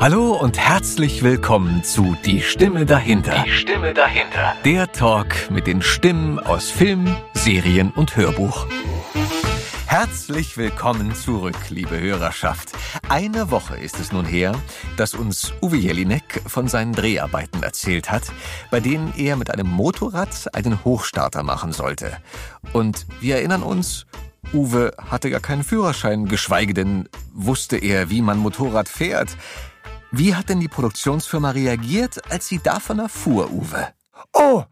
Hallo und herzlich willkommen zu Die Stimme dahinter. Die Stimme dahinter. Der Talk mit den Stimmen aus Film, Serien und Hörbuch. Herzlich willkommen zurück, liebe Hörerschaft. Eine Woche ist es nun her, dass uns Uwe Jelinek von seinen Dreharbeiten erzählt hat, bei denen er mit einem Motorrad einen Hochstarter machen sollte. Und wir erinnern uns, Uwe hatte gar keinen Führerschein, geschweige denn wusste er, wie man Motorrad fährt. Wie hat denn die Produktionsfirma reagiert, als sie davon erfuhr, Uwe? Oh,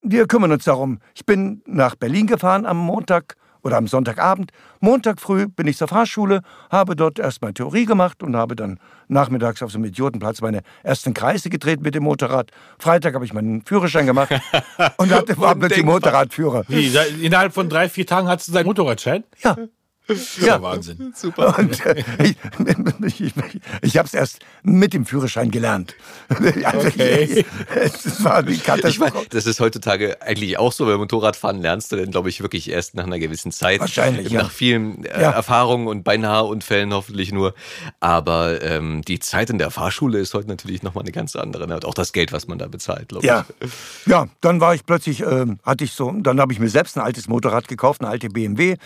wir kümmern uns darum. Ich bin nach Berlin gefahren am Montag oder am Sonntagabend. Montag früh bin ich zur Fahrschule, habe dort erstmal Theorie gemacht und habe dann nachmittags auf so einem Idiotenplatz meine ersten Kreise gedreht mit dem Motorrad. Freitag habe ich meinen Führerschein gemacht und hatte war plötzlich Motorradführer. Wie, innerhalb von drei, vier Tagen hast du deinen Motorradschein? Ja, Ja, Wahnsinn. Super. Und, äh, ich ich, ich habe es erst mit dem Führerschein gelernt. Also, Okay. Es war die Ich Katastrophe. meine, das ist heutzutage eigentlich auch so, weil Motorradfahren lernst du dann, glaube ich, wirklich erst nach einer gewissen Zeit. Wahrscheinlich, ja. Nach vielen äh, Ja. Erfahrungen und beinahe Unfällen hoffentlich nur. Aber ähm, die Zeit in der Fahrschule ist heute natürlich nochmal eine ganz andere. Ne? Und auch das Geld, was man da bezahlt, glaube Ja, ich. ja, dann war ich plötzlich, ähm, hatte ich so, dann habe ich mir selbst ein altes Motorrad gekauft, eine alte BMW,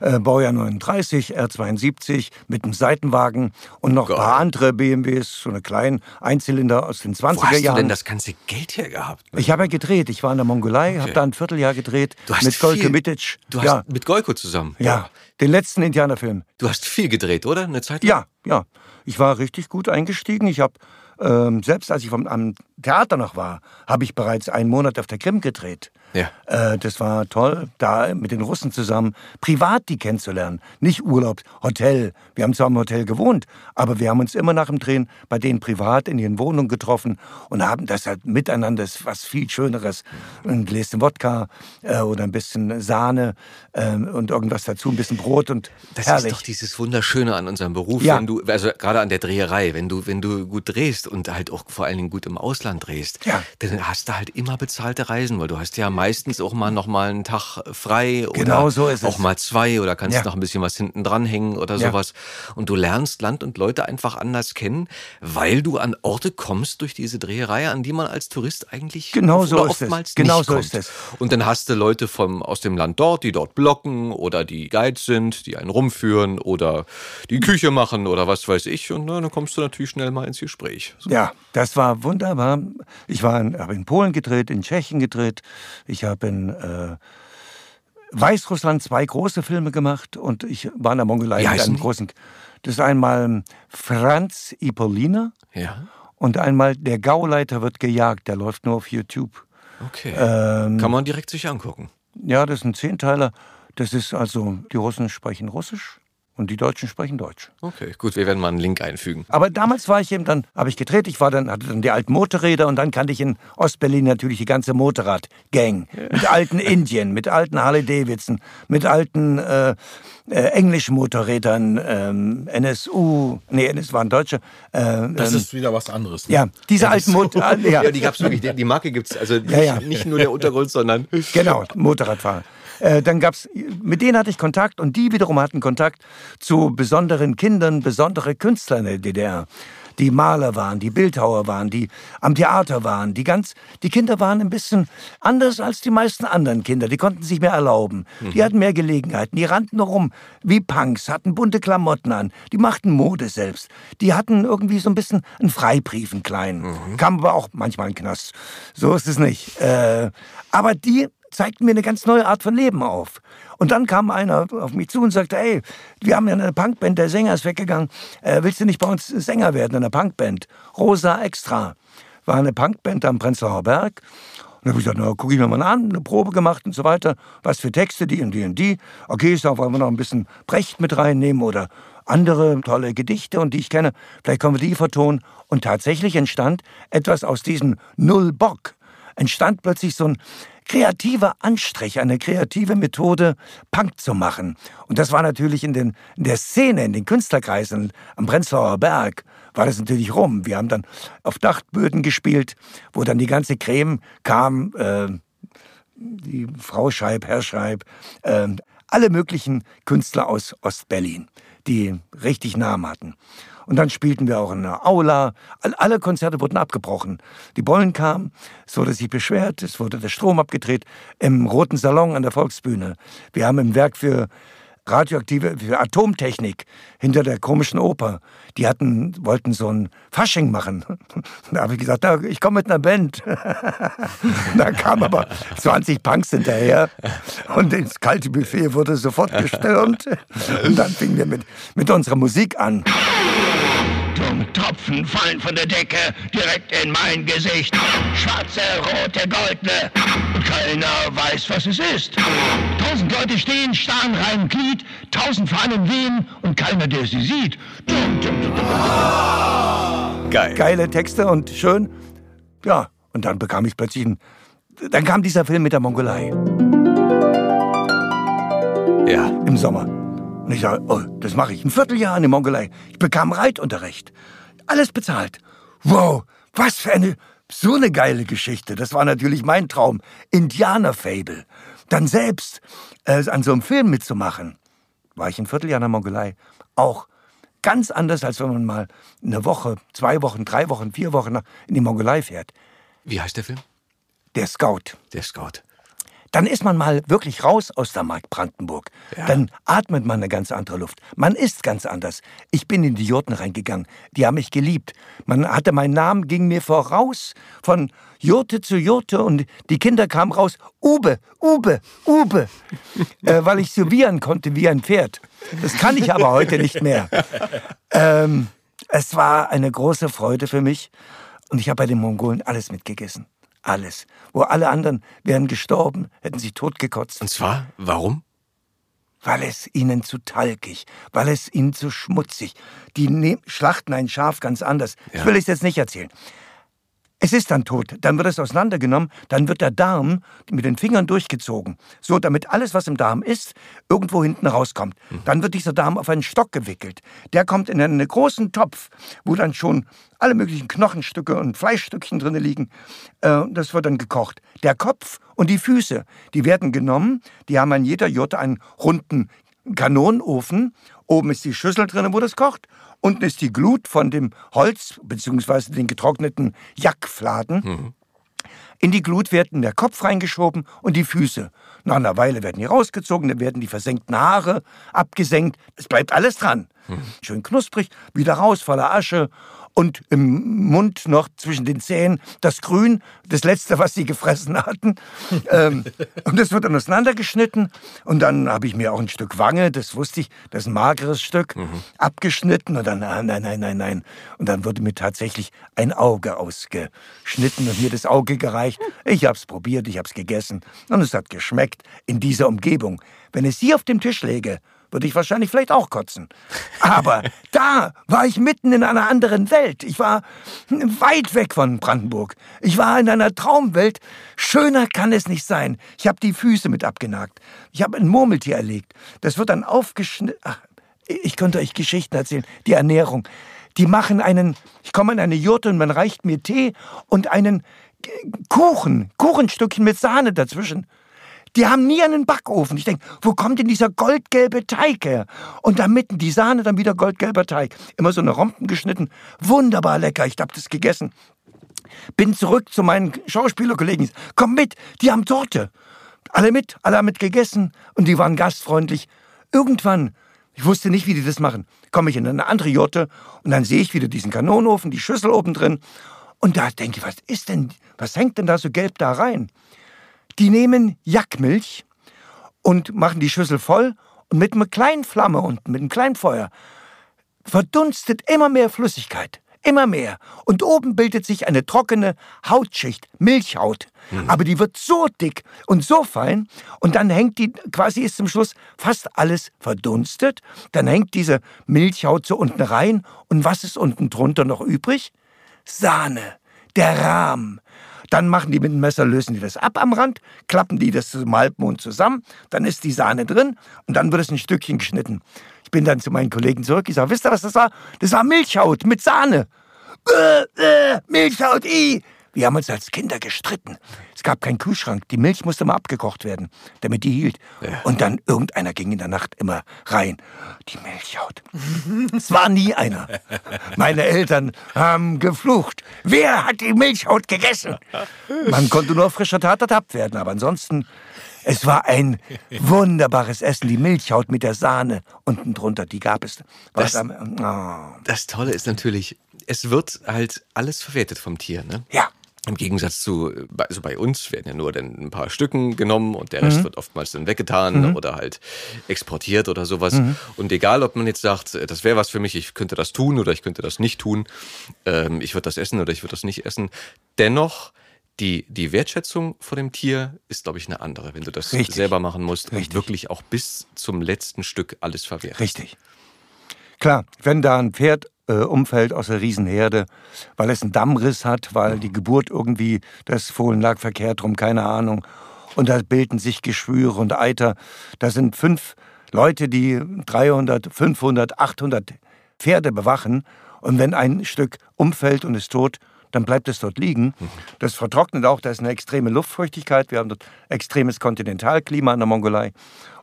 äh, Baujahr 39, R72 mit einem Seitenwagen und noch ein paar andere BMWs, so eine kleinen Einzylinder aus den 20er Wo hast du Jahren. denn das ganze Geld her gehabt? ich habe ja gedreht, ich war in der Mongolei, habe da ein Vierteljahr gedreht Du hast mit Golke viel- Mitic. Du hast ja, mit Goiko zusammen. ja, den letzten Indianerfilm. Du hast viel gedreht, oder? Eine Zeit lang? Ja, ja. Ich war richtig gut eingestiegen. Ich habe, ähm, selbst als ich vom, am Theater noch war, habe ich bereits einen Monat auf der Krim gedreht. Ja. Äh, das war toll, da mit den Russen zusammen privat die kennenzulernen. Nicht Urlaub, Hotel. Wir haben zwar im Hotel gewohnt, aber wir haben uns immer nach dem Drehen bei denen privat in ihren Wohnungen getroffen und haben das halt miteinander, das was viel Schöneres. Ein Gläschen Wodka äh, oder ein bisschen Sahne äh, und irgendwas dazu, ein bisschen Brot und Das herrlich. ist doch dieses Wunderschöne an unserem Beruf, Ja. wenn du, also gerade an der Dreherei, wenn du, wenn du gut drehst und halt auch vor allen Dingen gut im Ausland drehst, Ja. dann hast du halt immer bezahlte Reisen, weil du hast ja meistens auch mal noch mal einen Tag frei oder Genau so ist es. auch mal zwei oder kannst Ja. noch ein bisschen was hinten dranhängen oder Ja. sowas. Und du lernst Land und Leute einfach anders kennen, weil du an Orte kommst durch diese Dreherei, an die man als Tourist eigentlich Genau so oftmals Genau nicht so kommt. ist es. Und dann hast du Leute vom, aus dem Land dort, die dort blocken oder die Guides sind, die einen rumführen oder die Küche machen oder was weiß ich. Und na, dann kommst du natürlich schnell mal ins Gespräch. So. Ja, das war wunderbar. Ich war in, habe in Polen gedreht, in Tschechien gedreht. Ich habe in äh, Weißrussland zwei große Filme gemacht und ich war in der Mongolei Wie mit einem die? großen. Das ist einmal Franz Ipolina Ja, und einmal Der Gauleiter wird gejagt. Der läuft nur auf YouTube. okay. Ähm, Kann man direkt sich angucken. ja, das ist ein Zehnteiler. Das ist also, die Russen sprechen Russisch und die Deutschen sprechen Deutsch. Okay, gut, wir werden mal einen Link einfügen. Aber damals war ich eben dann, habe ich gedreht, ich war dann, hatte dann die alten Motorräder und dann kannte ich in Ostberlin natürlich die ganze Motorrad-Gang. Mit alten Indien, mit alten Harley Davidson, mit alten äh, äh, englischen Motorrädern, ähm, NSU, nee, das waren Deutsche. Äh, Das ähm, ist wieder was anderes. Ne? ja, diese alten Motorräder. Ja, Ja, die gab's wirklich. Die, die Marke gibt's also nicht, Ja, ja. nicht nur der Untergrund, sondern Genau, Motorradfahrer. Äh, dann gab's, mit denen hatte ich Kontakt und die wiederum hatten Kontakt zu besonderen Kindern, besondere Künstler in der DDR. Die Maler waren, die Bildhauer waren, die am Theater waren, die ganz, die Kinder waren ein bisschen anders als die meisten anderen Kinder. Die konnten sich mehr erlauben. Die hatten mehr Gelegenheiten. Die rannten rum wie Punks, hatten bunte Klamotten an. Die machten Mode selbst. Die hatten irgendwie so ein bisschen einen Freibrief, einen kleinen. Kam aber auch manchmal in den Knast. So ist es nicht. Äh, aber die zeigten mir eine ganz neue Art von Leben auf. Und dann kam einer auf mich zu und sagte, hey, wir haben ja eine Punkband, der Sänger ist weggegangen. Äh, willst du nicht bei uns Sänger werden in einer Punkband? Rosa Extra. War eine Punkband am Prenzlauer Berg. Und dann habe ich gesagt, na, guck ich mir mal an, eine Probe gemacht und so weiter. Was für Texte, die und die und die. Okay, ich wollen wir noch ein bisschen Brecht mit reinnehmen oder andere tolle Gedichte und die ich kenne. Vielleicht können wir die vertonen. Und tatsächlich entstand etwas aus diesem Null Bock. Entstand plötzlich so ein kreativer Anstrich, eine kreative Methode, Punk zu machen. Und das war natürlich in, den, in der Szene, in den Künstlerkreisen am Prenzlauer Berg, war das natürlich rum. Wir haben dann auf Dachböden gespielt, wo dann die ganze Creme kam, äh, die Frau Scheib, Herr Scheib, äh, alle möglichen Künstler aus Ostberlin, die richtig Namen hatten. Und dann spielten wir auch in der Aula. Alle Konzerte wurden abgebrochen. Die Bollen kamen, es wurde sich beschwert, es wurde der Strom abgedreht im Roten Salon an der Volksbühne. Wir haben im Werk für radioaktive Atomtechnik hinter der komischen Oper. Die hatten, wollten so ein Fasching machen. Da habe ich gesagt, na, ich komme mit einer Band. da kamen aber 20 Punks hinterher und das kalte Buffet wurde sofort gestürmt. Und dann fingen wir mit, mit unserer Musik an. Dumm Tropfen fallen von der Decke direkt in mein Gesicht. Schwarze, rote, goldene. Und keiner weiß, was es ist. Tausend Leute stehen, starren rein Glied. Tausend Fahnen wehen und keiner, der sie sieht. Dumm, dumm, dumm. Geil. Geile Texte und schön. Ja, und dann bekam ich plötzlich einen. Dann kam dieser Film mit der Mongolei. Ja. Im Sommer. Und ich sage, oh, das mache ich. Ein Vierteljahr in der Mongolei. Ich bekam Reitunterricht. Alles bezahlt. Wow, was für eine, so eine geile Geschichte. Das war natürlich mein Traum. Indianer-Fable. Dann selbst äh, an so einem Film mitzumachen. War ich ein Vierteljahr in der Mongolei. Auch ganz anders, als wenn man mal eine Woche, zwei Wochen, drei Wochen, vier Wochen in die Mongolei fährt. Wie heißt der Film? Der Scout. Der Scout dann ist man mal wirklich raus aus der Mark Brandenburg. Ja. Dann atmet man eine ganz andere Luft. Man ist ganz anders. Ich bin in die Jurten reingegangen. Die haben mich geliebt. Man hatte meinen Namen, ging mir voraus von Jurte zu Jurte und die Kinder kamen raus. Ube, Ube, Ube. äh, weil ich wiehern konnte wie ein Pferd. Das kann ich aber heute nicht mehr. Ähm, es war eine große Freude für mich und ich habe bei den Mongolen alles mitgegessen alles. Wo alle anderen wären gestorben, hätten sie totgekotzt. Und zwar, warum? Weil es ihnen zu talkig, weil es ihnen zu schmutzig. Die ne schlachten ein Schaf ganz anders. Ja. Ich will es jetzt nicht erzählen. Es ist dann tot, dann wird es auseinandergenommen, dann wird der Darm mit den Fingern durchgezogen, so damit alles, was im Darm ist, irgendwo hinten rauskommt. Mhm. Dann wird dieser Darm auf einen Stock gewickelt. Der kommt in einen großen Topf, wo dann schon alle möglichen Knochenstücke und Fleischstückchen drin liegen. Äh, das wird dann gekocht. Der Kopf und die Füße, die werden genommen, die haben an jeder Jurte einen runden Kanonenofen. Oben ist die Schüssel drin, wo das kocht. Unten ist die Glut von dem Holz bzw. den getrockneten Jackfladen. Mhm. In die Glut werden der Kopf reingeschoben und die Füße. Nach einer Weile werden die rausgezogen, dann werden die versenkten Haare abgesenkt. Es bleibt alles dran. Mhm. Schön knusprig, wieder raus, voller Asche und im Mund noch zwischen den Zähnen das Grün, das letzte, was sie gefressen hatten. ähm, und das wird dann auseinandergeschnitten. Und dann habe ich mir auch ein Stück Wange, das wusste ich, das ist ein mageres Stück, mhm. abgeschnitten. Und dann, nein, nein, nein, nein. Und dann wurde mir tatsächlich ein Auge ausgeschnitten und mir das Auge gereicht. Ich habe es probiert, ich habe es gegessen. Und es hat geschmeckt in dieser Umgebung. Wenn es hier auf dem Tisch läge, würde ich wahrscheinlich vielleicht auch kotzen. Aber da war ich mitten in einer anderen Welt. Ich war weit weg von Brandenburg. Ich war in einer Traumwelt. Schöner kann es nicht sein. Ich habe die Füße mit abgenagt. Ich habe ein Murmeltier erlegt. Das wird dann aufgeschnitten. Ich könnte euch Geschichten erzählen. Die Ernährung. Die machen einen, ich komme in eine Jurte und man reicht mir Tee und einen Kuchen, Kuchenstückchen mit Sahne dazwischen. Die haben nie einen Backofen. Ich denke, wo kommt denn dieser goldgelbe Teig her? Und da mitten die Sahne, dann wieder goldgelber Teig. Immer so eine Rompen geschnitten. Wunderbar lecker. Ich hab das gegessen. Bin zurück zu meinen Schauspielerkollegen. Komm mit, die haben Torte. Alle mit, alle haben mit gegessen und die waren gastfreundlich. Irgendwann, ich wusste nicht, wie die das machen, komme ich in eine andere Jotte und dann sehe ich wieder diesen Kanonenofen, die Schüssel oben drin. Und da denke ich, was ist denn, was hängt denn da so gelb da rein? Die nehmen Jackmilch und machen die Schüssel voll und mit einer kleinen Flamme und mit einem kleinen Feuer verdunstet immer mehr Flüssigkeit. Immer mehr. Und oben bildet sich eine trockene Hautschicht, Milchhaut. Mhm. Aber die wird so dick und so fein. Und dann hängt die, quasi ist zum Schluss fast alles verdunstet. Dann hängt diese Milchhaut so unten rein. Und was ist unten drunter noch übrig? Sahne. Der Rahm. Dann machen die mit dem Messer, lösen die das ab am Rand, klappen die das zum Halbmond zusammen, dann ist die Sahne drin und dann wird es ein Stückchen geschnitten. Ich bin dann zu meinen Kollegen zurück, ich sage, wisst ihr, was das war? Das war Milchhaut mit Sahne. Äh, äh, Milchhaut, i. Wir haben uns als Kinder gestritten. Es gab keinen Kühlschrank. Die Milch musste mal abgekocht werden, damit die hielt. Und dann irgendeiner ging in der Nacht immer rein. Die Milchhaut. es war nie einer. Meine Eltern haben geflucht. Wer hat die Milchhaut gegessen? Man konnte nur frischer Tat ertappt werden, aber ansonsten es war ein wunderbares Essen, die Milchhaut mit der Sahne unten drunter, die gab es. Das, am- oh. Das Tolle ist natürlich, es wird halt alles verwertet vom Tier, ne? Ja, Im Gegensatz zu, also bei uns werden ja nur dann ein paar Stücken genommen und der Rest wird oftmals dann weggetan oder halt exportiert oder sowas. Und egal, ob man jetzt sagt, äh, das wäre was für mich, ich könnte das tun oder ich könnte das nicht tun, ähm, ich würde das essen oder ich würde das nicht essen, dennoch die, die Wertschätzung vor dem Tier ist, glaube ich, eine andere, wenn du das Richtig. selber machen musst und Richtig. wirklich auch bis zum letzten Stück alles verwertest. richtig. Klar, wenn da ein Pferd äh, umfällt aus der Riesenherde, weil es einen Dammriss hat, weil die Geburt irgendwie, das Fohlen lag verkehrt rum, keine Ahnung. Und da bilden sich Geschwüre und Eiter. Da sind fünf Leute, die 300, 500, 800 Pferde bewachen. Und wenn ein Stück umfällt und ist tot, dann bleibt es dort liegen. Das vertrocknet auch, da ist eine extreme Luftfeuchtigkeit. Wir haben dort extremes Kontinentalklima in der Mongolei.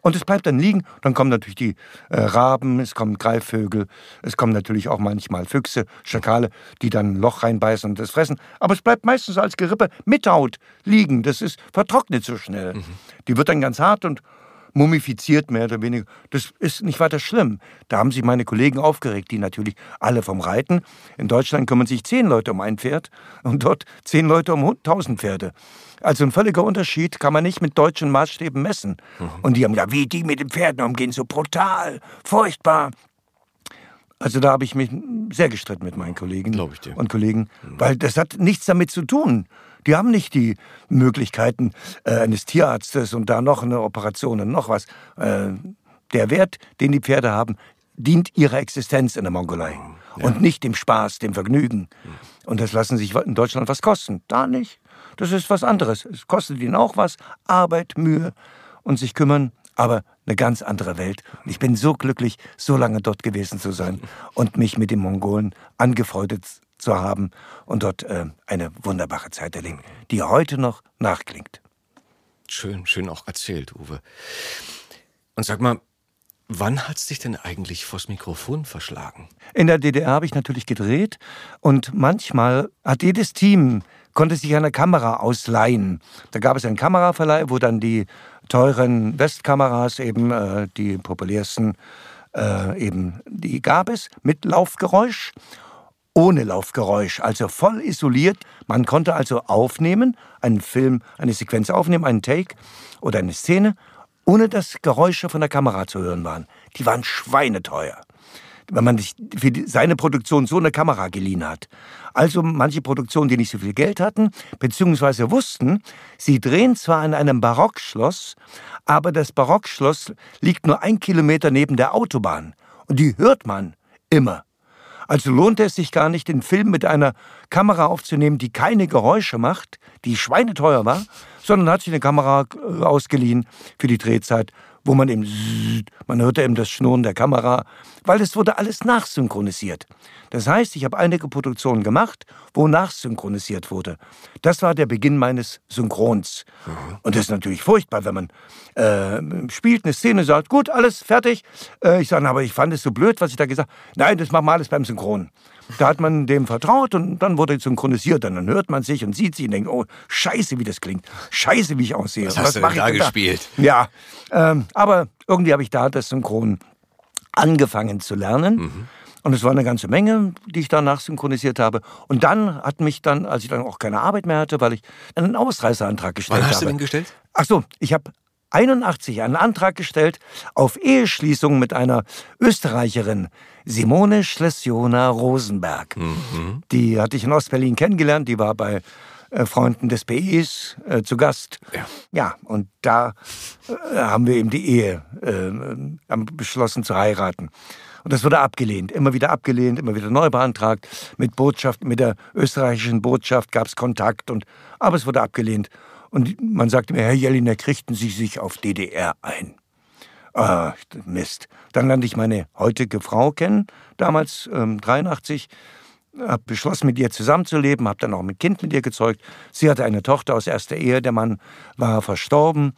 Und es bleibt dann liegen. Dann kommen natürlich die äh, Raben, es kommen Greifvögel, es kommen natürlich auch manchmal Füchse, Schakale, die dann ein Loch reinbeißen und das fressen. Aber es bleibt meistens als Gerippe mit Haut liegen. Das ist vertrocknet so schnell. Die wird dann ganz hart und mumifiziert mehr oder weniger. Das ist nicht weiter schlimm. Da haben sich meine Kollegen aufgeregt, die natürlich alle vom Reiten. In Deutschland kümmern sich zehn Leute um ein Pferd und dort zehn Leute um tausend Pferde. Also ein völliger Unterschied kann man nicht mit deutschen Maßstäben messen. Und die haben ja, wie die mit den Pferden umgehen, so brutal, furchtbar. Also da habe ich mich sehr gestritten mit meinen dir. und Kollegen, weil das hat nichts damit zu tun. Die haben nicht die Möglichkeiten äh, eines Tierarztes und da noch eine Operation und noch was. Äh, der Wert, den die Pferde haben, dient ihrer Existenz in der Mongolei und nicht dem Spaß, dem Vergnügen. Und das lassen sich in Deutschland was kosten. Da nicht. Das ist was anderes. Es kostet ihnen auch was, Arbeit, Mühe und sich kümmern, aber eine ganz andere Welt. Und ich bin so glücklich, so lange dort gewesen zu sein und mich mit den Mongolen angefreundet zu haben und dort äh, eine wunderbare Zeit erleben, die heute noch nachklingt. Schön, schön auch erzählt, Uwe. Und sag mal, wann hat's dich denn eigentlich vors Mikrofon verschlagen? In der DDR habe ich natürlich gedreht und manchmal hat jedes Team konnte sich eine Kamera ausleihen. Da gab es einen Kameraverleih, wo dann die teuren Westkameras eben äh, die populärsten äh, eben die gab es mit Laufgeräusch ohne Laufgeräusch, also voll isoliert. Man konnte also aufnehmen, einen Film, eine Sequenz aufnehmen, einen Take oder eine Szene, ohne dass Geräusche von der Kamera zu hören waren. Die waren schweineteuer, wenn man sich für seine Produktion so eine Kamera geliehen hat. Also manche Produktionen, die nicht so viel Geld hatten, beziehungsweise wussten, sie drehen zwar in einem Barockschloss, aber das Barockschloss liegt nur ein Kilometer neben der Autobahn. Und die hört man immer. Also lohnte es sich gar nicht, den Film mit einer Kamera aufzunehmen, die keine Geräusche macht, die schweineteuer war, sondern hat sich eine Kamera äh, ausgeliehen für die Drehzeit, wo man eben, man hörte eben das Schnurren der Kamera, weil es wurde alles nachsynchronisiert. Das heißt, ich habe einige Produktionen gemacht, wo nachsynchronisiert wurde. Das war der Beginn meines Synchrons. Und das ist natürlich furchtbar, wenn man äh, spielt eine Szene, sagt, gut, alles fertig. Äh, ich sage, aber ich fand es so blöd, was ich da gesagt habe. Nein, das machen wir alles beim Synchron. Da hat man dem vertraut und dann wurde synchronisiert. Und dann hört man sich und sieht sich und denkt, oh, scheiße, wie das klingt. Scheiße, wie ich aussehe. Was hast du mach denn ich da gespielt? Ja, ähm, aber irgendwie habe ich da das Synchron angefangen zu lernen. Und es war eine ganze Menge, die ich danach synchronisiert habe. Und dann hat mich dann, als ich dann auch keine Arbeit mehr hatte, weil ich einen Ausreiseantrag gestellt Wann habe. hast du den gestellt? Ach so, ich habe 81 einen Antrag gestellt auf Eheschließung mit einer Österreicherin, Simone Schlesiona Rosenberg. Die hatte ich in Ostberlin kennengelernt, die war bei äh, Freunden des BIs äh, zu Gast. Ja. ja, und da äh, haben wir eben die Ehe äh, beschlossen zu heiraten. Und das wurde abgelehnt, immer wieder abgelehnt, immer wieder neu beantragt. Mit Botschaft, mit der österreichischen Botschaft gab es Kontakt, und, aber es wurde abgelehnt. Und man sagte mir, Herr Jelinek, richten Sie sich auf DDR ein. Ah, Mist. Dann lernte ich meine heutige Frau kennen, damals ähm, 83. habe beschlossen, mit ihr zusammenzuleben, habe dann auch ein Kind mit ihr gezeugt. Sie hatte eine Tochter aus erster Ehe, der Mann war verstorben.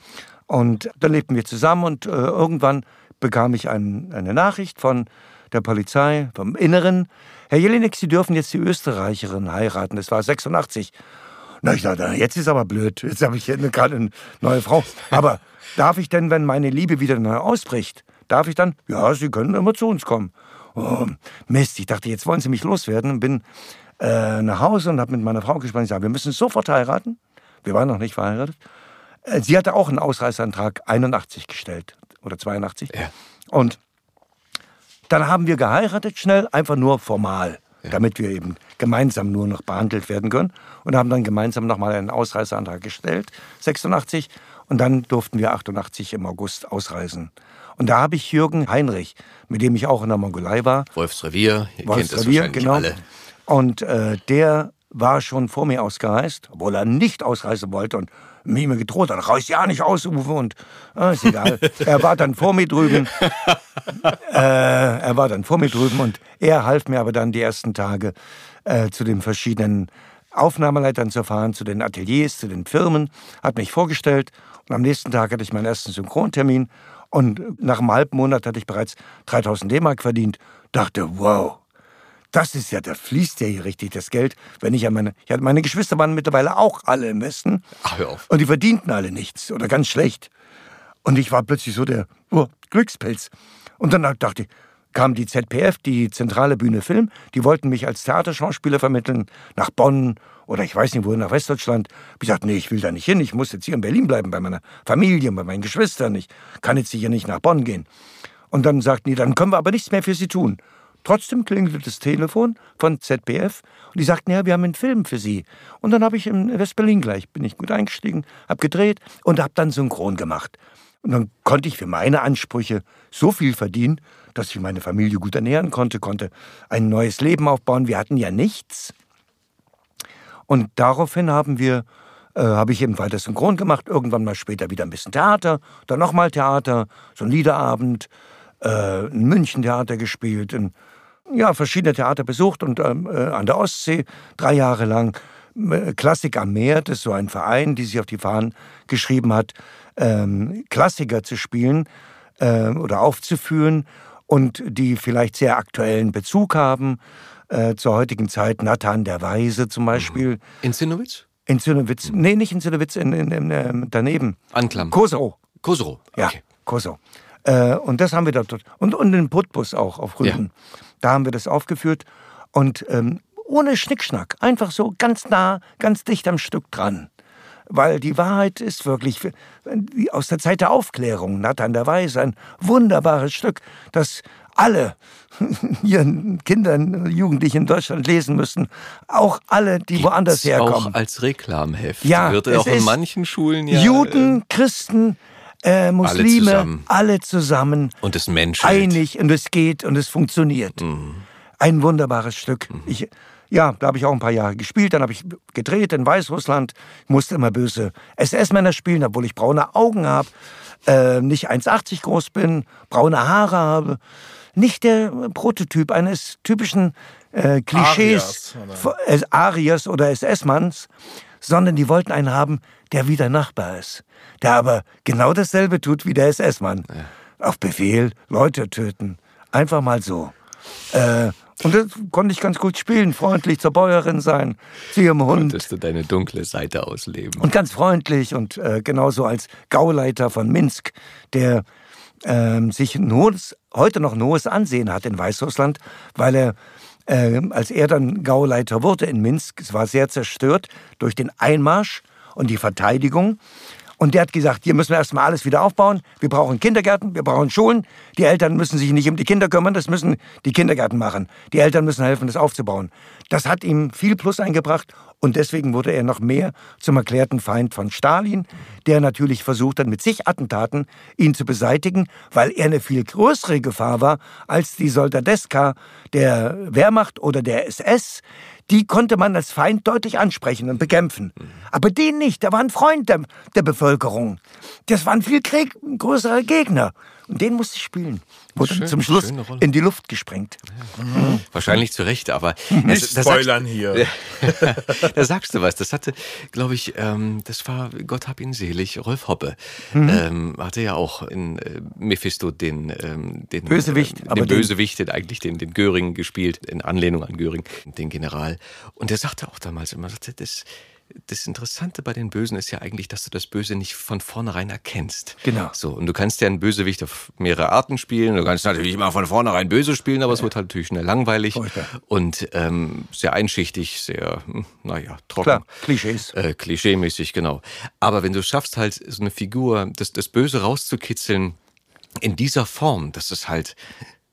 Und dann lebten wir zusammen und äh, irgendwann bekam ich ein, eine Nachricht von der Polizei, vom Inneren. Herr Jelinek, Sie dürfen jetzt die Österreicherin heiraten. Das war 86. Na, ich dachte, jetzt ist aber blöd. Jetzt habe ich gerade eine neue Frau. Aber darf ich denn, wenn meine Liebe wieder neu ausbricht, darf ich dann? Ja, Sie können immer zu uns kommen. Oh, Mist, ich dachte, jetzt wollen Sie mich loswerden und bin äh, nach Hause und habe mit meiner Frau gesprochen. Ich sage, wir müssen sofort heiraten. Wir waren noch nicht verheiratet. Äh, sie hatte auch einen Ausreiseantrag 81 gestellt oder 82. Ja. Und dann haben wir geheiratet, schnell, einfach nur formal, ja. damit wir eben gemeinsam nur noch behandelt werden können. Und haben dann gemeinsam nochmal einen Ausreiseantrag gestellt, 86. Und dann durften wir 88 im August ausreisen. Und da habe ich Jürgen Heinrich, mit dem ich auch in der Mongolei war. Wolfsrevier, ihr Wolfsrevier, kennt das genau. alle. Und äh, der war schon vor mir ausgereist, obwohl er nicht ausreisen wollte und mir gedroht hat, reiß ja nicht aus, Uwe, und äh, ist egal. er war dann vor mir drüben. äh, er war dann vor mir drüben und er half mir aber dann die ersten Tage äh, zu den verschiedenen Aufnahmeleitern zu fahren, zu den Ateliers, zu den Firmen, hat mich vorgestellt und am nächsten Tag hatte ich meinen ersten Synchrontermin und nach einem halben Monat hatte ich bereits 3000 D-Mark verdient. Dachte, wow, das ist ja, da fließt ja hier richtig das Geld. Wenn ich an meine, ja, meine Geschwister waren mittlerweile auch alle im Westen. Ach, hör auf. Und die verdienten alle nichts oder ganz schlecht. Und ich war plötzlich so der oh, Glückspilz. Und dann dachte ich, kam die ZPF, die Zentrale Bühne Film, die wollten mich als Theaterschauspieler vermitteln nach Bonn oder ich weiß nicht wohin, nach Westdeutschland. Ich gesagt, nee, ich will da nicht hin, ich muss jetzt hier in Berlin bleiben, bei meiner Familie, bei meinen Geschwistern. Ich kann jetzt hier nicht nach Bonn gehen. Und dann sagten die, dann können wir aber nichts mehr für Sie tun. Trotzdem klingelte das Telefon von ZPF und die sagten, ja, wir haben einen Film für Sie. Und dann habe ich in Westberlin gleich, bin ich gut eingestiegen, habe gedreht und habe dann synchron gemacht. Und dann konnte ich für meine Ansprüche so viel verdienen, dass ich meine Familie gut ernähren konnte, konnte ein neues Leben aufbauen. Wir hatten ja nichts. Und daraufhin haben wir, äh, habe ich eben weiter synchron gemacht, irgendwann mal später wieder ein bisschen Theater, dann nochmal Theater, so ein Liederabend, äh, ein München-Theater gespielt, ein, ja, verschiedene Theater besucht und ähm, äh, an der Ostsee drei Jahre lang. Äh, Klassik am Meer, das ist so ein Verein, die sich auf die Fahnen geschrieben hat, ähm, Klassiker zu spielen äh, oder aufzuführen und die vielleicht sehr aktuellen Bezug haben äh, zur heutigen Zeit. Nathan der Weise zum Beispiel. In Zinnowitz? In Zinnowitz. Mhm. Nee, nicht in Zinnowitz, in, in, in, in, daneben. Anklam. Kosovo. Kosovo, okay. Ja, Kosovo. Äh, und das haben wir dort. Und, und in Putbus auch auf Rügen. Ja. Da haben wir das aufgeführt. Und ähm, ohne Schnickschnack. Einfach so ganz nah, ganz dicht am Stück dran weil die Wahrheit ist wirklich aus der Zeit der Aufklärung, Nathan der Weise, ein wunderbares Stück, das alle ihren Kindern, Jugendlichen in Deutschland lesen müssen. Auch alle, die Gibt's woanders herkommen. Auch als Reklamheft. Ja, wird auch in manchen Schulen ja. Juden, äh, Christen, äh, Muslime, alle zusammen. alle zusammen. Und es Menschen. Einig und es geht und es funktioniert. Mhm. Ein wunderbares Stück. Mhm. Ich, ja, da habe ich auch ein paar Jahre gespielt. Dann habe ich gedreht in Weißrussland. Ich musste immer böse SS-Männer spielen, obwohl ich braune Augen habe, äh, nicht 1,80 groß bin, braune Haare habe. Nicht der Prototyp eines typischen äh, Klischees Arias, Arias oder SS-Manns, sondern die wollten einen haben, der wie der Nachbar ist. Der aber genau dasselbe tut wie der SS-Mann. Ja. Auf Befehl Leute töten. Einfach mal so. Äh, und das konnte ich ganz gut spielen, freundlich zur Bäuerin sein, zu ihrem Hund. Konntest du deine dunkle Seite ausleben. Und ganz freundlich und äh, genauso als Gauleiter von Minsk, der äh, sich ein hohes, heute noch ein hohes Ansehen hat in Weißrussland, weil er äh, als er dann Gauleiter wurde in Minsk, es war sehr zerstört durch den Einmarsch und die Verteidigung. Und der hat gesagt, hier müssen wir erstmal alles wieder aufbauen. Wir brauchen Kindergärten, wir brauchen Schulen. Die Eltern müssen sich nicht um die Kinder kümmern, das müssen die Kindergärten machen. Die Eltern müssen helfen, das aufzubauen. Das hat ihm viel Plus eingebracht und deswegen wurde er noch mehr zum erklärten Feind von Stalin, der natürlich versucht hat, mit sich Attentaten ihn zu beseitigen, weil er eine viel größere Gefahr war als die Soldadeska der Wehrmacht oder der SS, die konnte man als Feind deutlich ansprechen und bekämpfen. Aber den nicht, der war ein Freund der, der Bevölkerung. Das war ein viel Krieg, größerer Gegner. Und den musste ich spielen. Wurde Schön, zum Schluss in die Luft gesprengt. Wahrscheinlich zu Recht, aber Nicht das- das sagst- spoilern hier. da sagst du was. Das hatte, glaube ich, ähm, das war, Gott hab ihn selig, Rolf Hoppe. Mhm. Ähm, hatte ja auch in äh, Mephisto den, ähm, den Bösewicht, aber den den- Bösewicht, den eigentlich den, den Göring gespielt, in Anlehnung an Göring, den General. Und der sagte auch damals immer, sagte, das, das Interessante bei den Bösen ist ja eigentlich, dass du das Böse nicht von vornherein erkennst. Genau. So, und du kannst ja einen Bösewicht auf mehrere Arten spielen. Du kannst natürlich immer von vornherein böse spielen, aber es wird halt natürlich schnell langweilig Furchtbar. und ähm, sehr einschichtig, sehr, hm, naja, trocken. Klar, Klischees. Äh, klischeemäßig, genau. Aber wenn du schaffst, halt so eine Figur, das, das Böse rauszukitzeln in dieser Form, dass es halt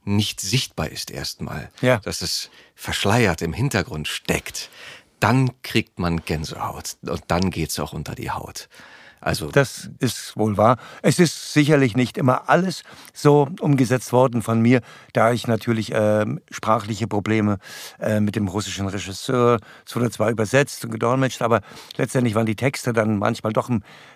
nicht sichtbar ist erstmal, Ja. dass es verschleiert im Hintergrund steckt, dann kriegt man Gänsehaut und dann geht's auch unter die Haut. Also Das ist wohl wahr. Es ist sicherlich nicht immer alles so umgesetzt worden von mir, da ich natürlich ähm, sprachliche Probleme äh, mit dem russischen Regisseur, es wurde zwar übersetzt und gedolmetscht, aber letztendlich waren die Texte dann manchmal doch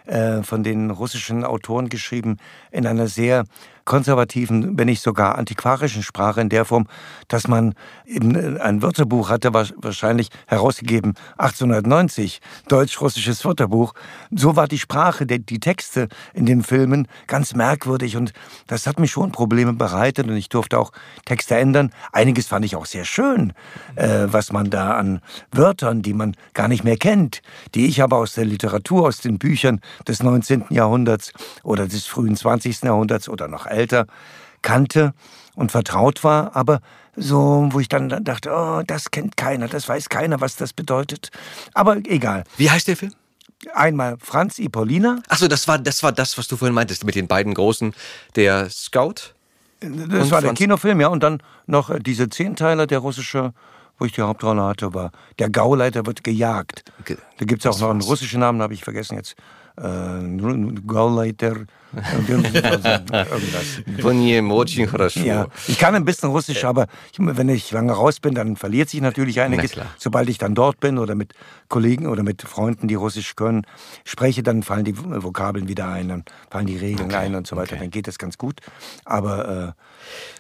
äh, von den russischen Autoren geschrieben in einer sehr konservativen, wenn nicht sogar antiquarischen Sprache in der Form, dass man eben äh, ein Wörterbuch hatte, wa- wahrscheinlich herausgegeben 1890, deutsch-russisches Wörterbuch. So war die Sprache, die, die Texte in den Filmen ganz merkwürdig und das hat mir schon Probleme bereitet und ich durfte auch Texte ändern. Einiges fand ich auch sehr schön, äh, was man da an Wörtern, die man gar nicht mehr kennt, die ich aber aus der Literatur, aus den Büchern des 19. Jahrhunderts oder des frühen 20. Jahrhunderts oder noch älter kannte und vertraut war, aber so, wo ich dann dachte, oh, das kennt keiner, das weiß keiner, was das bedeutet. Aber egal. wie heißt der Film? Einmal Franz Ipolina, Achso, das war, das war das, was du vorhin meintest, mit den beiden Großen, der Scout. das war der Franz- Kinofilm, ja, und dann noch äh, diese Zehnteiler, der russische, wo ich die Hauptrolle hatte, war Der Gauleiter wird gejagt. Ge- Da gibt es auch noch einen russischen Namen, habe ich vergessen jetzt. Äh, Gauleiter, äh, irgendwas. Bonnie Mochin хорошо. Ja, ich kann ein bisschen Russisch, aber ich, wenn ich lange raus bin, dann verliert sich natürlich einiges. klar. Sobald ich dann dort bin oder mit Kollegen oder mit Freunden, die Russisch können, spreche, dann fallen die Vokabeln wieder ein, dann fallen die Regeln ein und so weiter. okay. Dann geht das ganz gut. Aber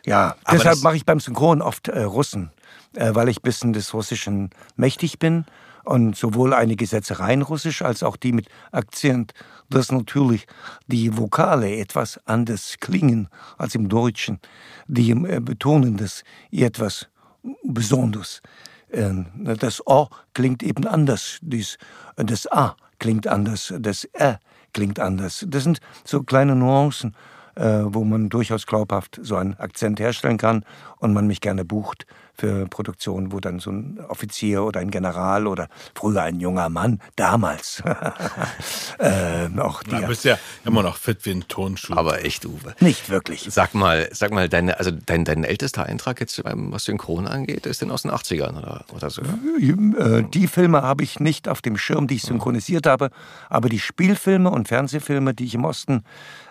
äh, ja, Aber deshalb das- mache ich beim Synchron oft äh, Russen, äh, weil ich ein bisschen des Russischen mächtig bin. und sowohl einige Sätze rein russisch als auch die mit Akzent, dass natürlich die Vokale etwas anders klingen als im Deutschen. Die äh, betonen das etwas besonders. Äh, Das O klingt eben anders, das A klingt anders, das Ä klingt anders. Das sind so kleine Nuancen, äh, wo man durchaus glaubhaft so einen Akzent herstellen kann und man mich gerne bucht für Produktionen, wo dann so ein Offizier oder ein General oder früher ein junger Mann, damals, äh, auch die, Du bist ja immer noch fit wie ein Tonschuh. Aber echt, Uwe. nicht wirklich. Sag mal, sag mal, deine, also dein, dein ältester Eintrag jetzt, ähm, was Synchron angeht, ist denn aus den 80ern oder, oder so? Äh, Die Filme habe ich nicht auf dem Schirm, die ich synchronisiert habe, aber die Spielfilme und Fernsehfilme, die ich im Osten,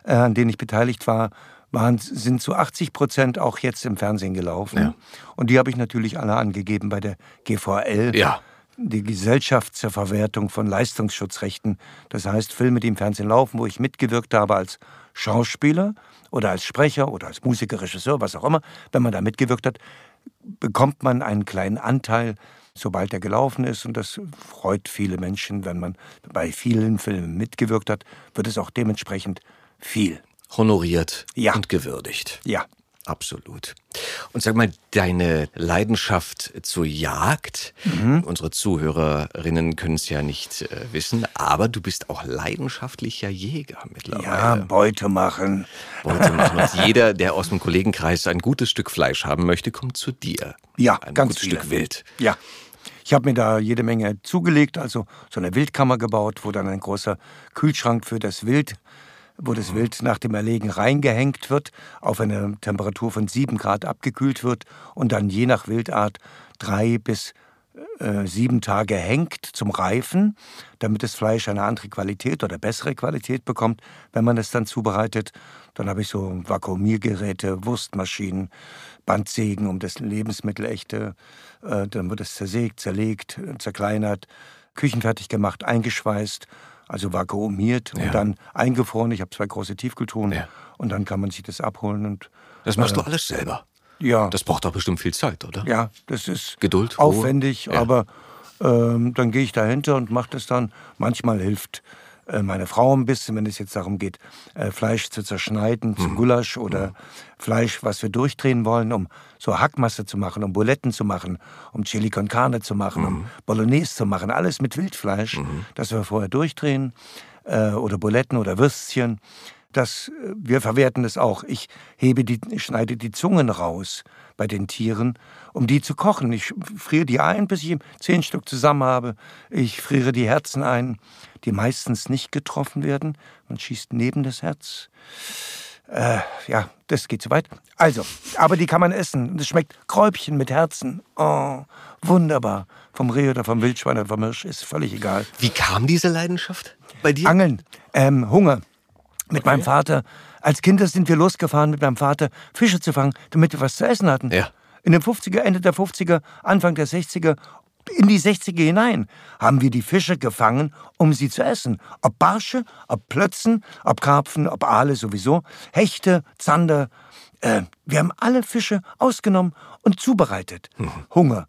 äh, an denen ich beteiligt war, waren, sind zu 80 Prozent auch jetzt im Fernsehen gelaufen. Ja. Und die habe ich natürlich alle angegeben bei der GVL. Ja. Die Gesellschaft zur Verwertung von Leistungsschutzrechten. Das heißt, Filme, die im Fernsehen laufen, wo ich mitgewirkt habe als Schauspieler oder als Sprecher oder als Musiker, Regisseur, was auch immer, wenn man da mitgewirkt hat, bekommt man einen kleinen Anteil, sobald er gelaufen ist. Und das freut viele Menschen, wenn man bei vielen Filmen mitgewirkt hat, wird es auch dementsprechend viel. Honoriert Ja. und gewürdigt. Ja. Absolut. Und sag mal, deine Leidenschaft zur Jagd, Mhm. unsere Zuhörerinnen können es ja nicht äh, wissen, aber du bist auch leidenschaftlicher Jäger mittlerweile. Ja, Beute machen. Beute machen. Und jeder, der aus dem Kollegenkreis ein gutes Stück Fleisch haben möchte, kommt zu dir. Ja, ein ganz gutes viele. Stück Wild. Ja. Ich habe mir da jede Menge zugelegt, also so eine Wildkammer gebaut, wo dann ein großer Kühlschrank für das Wild, wo das Wild nach dem Erlegen reingehängt wird, auf eine Temperatur von sieben Grad abgekühlt wird und dann je nach Wildart drei bis äh, sieben Tage hängt zum Reifen, damit das Fleisch eine andere Qualität oder bessere Qualität bekommt, wenn man es dann zubereitet. Dann habe ich so Vakuumiergeräte, Wurstmaschinen, Bandsägen, um das Lebensmittel echte, äh, dann wird es zersägt, zerlegt, zerkleinert, küchenfertig gemacht, eingeschweißt also vakuumiert Ja. und dann eingefroren. Ich habe zwei große Tiefkühltruhen Ja. und dann kann man sich das abholen und Das machst du alles selber. ja, Das braucht doch bestimmt viel Zeit, oder? ja, das ist Geduld, aufwendig, Ja. aber ähm, dann gehe ich dahinter und mache das dann. Manchmal hilft äh, meine Frau ein bisschen, wenn es jetzt darum geht, äh, Fleisch zu zerschneiden Mhm. zum Gulasch oder Fleisch, was wir durchdrehen wollen, um so Hackmasse zu machen, um Buletten zu machen, um Chili con Carne zu machen, Mhm. um Bolognese zu machen, alles mit Wildfleisch, das wir vorher durchdrehen äh, oder Buletten oder Würstchen. Das, äh, wir verwerten es auch. Ich hebe die, schneide die Zungen raus bei den Tieren, um die zu kochen. Ich friere die ein, bis ich zehn Stück zusammen habe. Ich friere die Herzen ein, die meistens nicht getroffen werden. Man schießt neben das Herz. Äh, ja, das geht zu weit. Also, aber die kann man essen. Das schmeckt Kräubchen mit Herzen. Oh, wunderbar. Vom Reh oder vom Wildschwein oder vom Hirsch ist völlig egal. Wie kam diese Leidenschaft bei dir? Angeln, ähm, Hunger. Mit meinem Vater. Als Kinder sind wir losgefahren mit meinem Vater, Fische zu fangen, damit wir was zu essen hatten. Ja. In den 50er, Ende der 50er, Anfang der 60er, in die 60er hinein haben wir die Fische gefangen, um sie zu essen. Ob Barsche, ob Plötzen, ob Karpfen, ob Aale sowieso, Hechte, Zander. Äh, wir haben alle Fische ausgenommen und zubereitet. Hunger,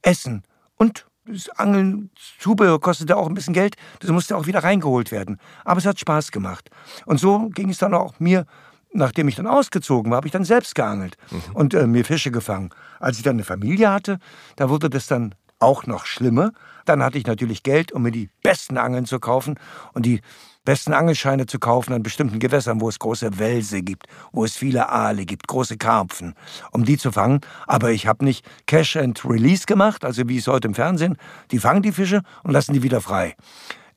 Essen und das Angeln, Zubehör kostete auch ein bisschen Geld. Das musste auch wieder reingeholt werden. Aber es hat Spaß gemacht. Und so ging es dann auch mir, nachdem ich dann ausgezogen war, habe ich dann selbst geangelt und äh, mir Fische gefangen. Als ich dann eine Familie hatte, da wurde das dann auch noch schlimmer. Dann hatte ich natürlich Geld, um mir die besten Angeln zu kaufen und die besten Angelscheine zu kaufen an bestimmten Gewässern, wo es große Wälse gibt, wo es viele Aale gibt, große Karpfen, um die zu fangen. Aber ich habe nicht Cash and Release gemacht, also wie es heute im Fernsehen. Die fangen die Fische und lassen die wieder frei.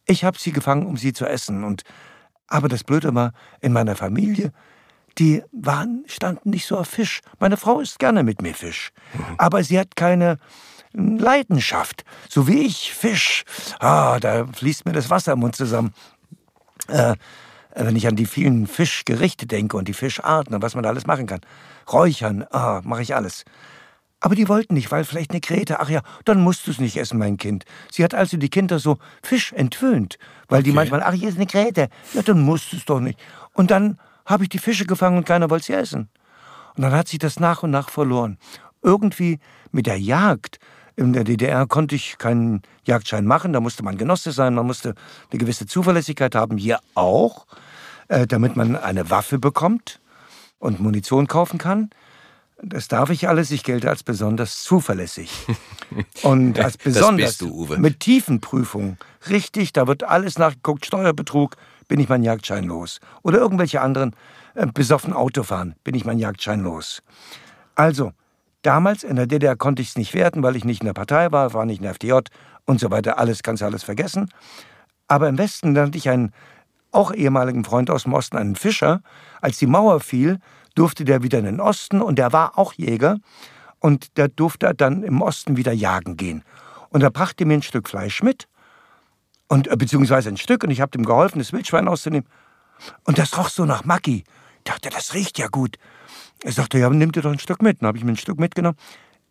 Ich habe sie gefangen, um sie zu essen. Und aber das Blöde war, in meiner Familie, die waren, standen nicht so auf Fisch. Meine Frau isst gerne mit mir Fisch. Aber sie hat keine Leidenschaft. So wie ich, Fisch. Ah, da fließt mir das Wasser im Mund zusammen. Äh, wenn ich an die vielen Fischgerichte denke und die Fischarten und was man da alles machen kann. Räuchern, ah, mache ich alles. Aber die wollten nicht, weil vielleicht eine Krete. Ach ja, dann musst du es nicht essen, mein Kind. Sie hat also die Kinder so Fisch entwöhnt, weil die manchmal, ach, hier ist eine Krete. Ja, dann musst du es doch nicht. Und dann habe ich die Fische gefangen und keiner wollte sie essen. Und dann hat sich das nach und nach verloren. Irgendwie mit der Jagd. In der DDR konnte ich keinen Jagdschein machen, da musste man Genosse sein, man musste eine gewisse Zuverlässigkeit haben, hier auch, äh, damit man eine Waffe bekommt und Munition kaufen kann. Das darf ich alles, ich gelte als besonders zuverlässig. Und als besonders du, mit Tiefenprüfung, richtig, da wird alles nachgeguckt, Steuerbetrug, bin ich meinen Jagdschein los. Oder irgendwelche anderen, äh, besoffen Autofahren, bin ich meinen Jagdschein los. Also, damals in der DDR konnte ich es nicht werten, weil ich nicht in der Partei war, war nicht in der FDJ und so weiter. Alles kannst du alles vergessen. Aber im Westen lernte ich einen auch ehemaligen Freund aus dem Osten, einen Fischer. Als die Mauer fiel, durfte der wieder in den Osten und der war auch Jäger. Und der durfte dann im Osten wieder jagen gehen. Und er brachte mir ein Stück Fleisch mit, und, äh, beziehungsweise ein Stück, und ich habe ihm geholfen, das Wildschwein auszunehmen. Und das roch so nach Maggi. Ich dachte, das riecht ja gut. Er sagte, ja, nimm dir doch ein Stück mit. Dann habe ich mir ein Stück mitgenommen.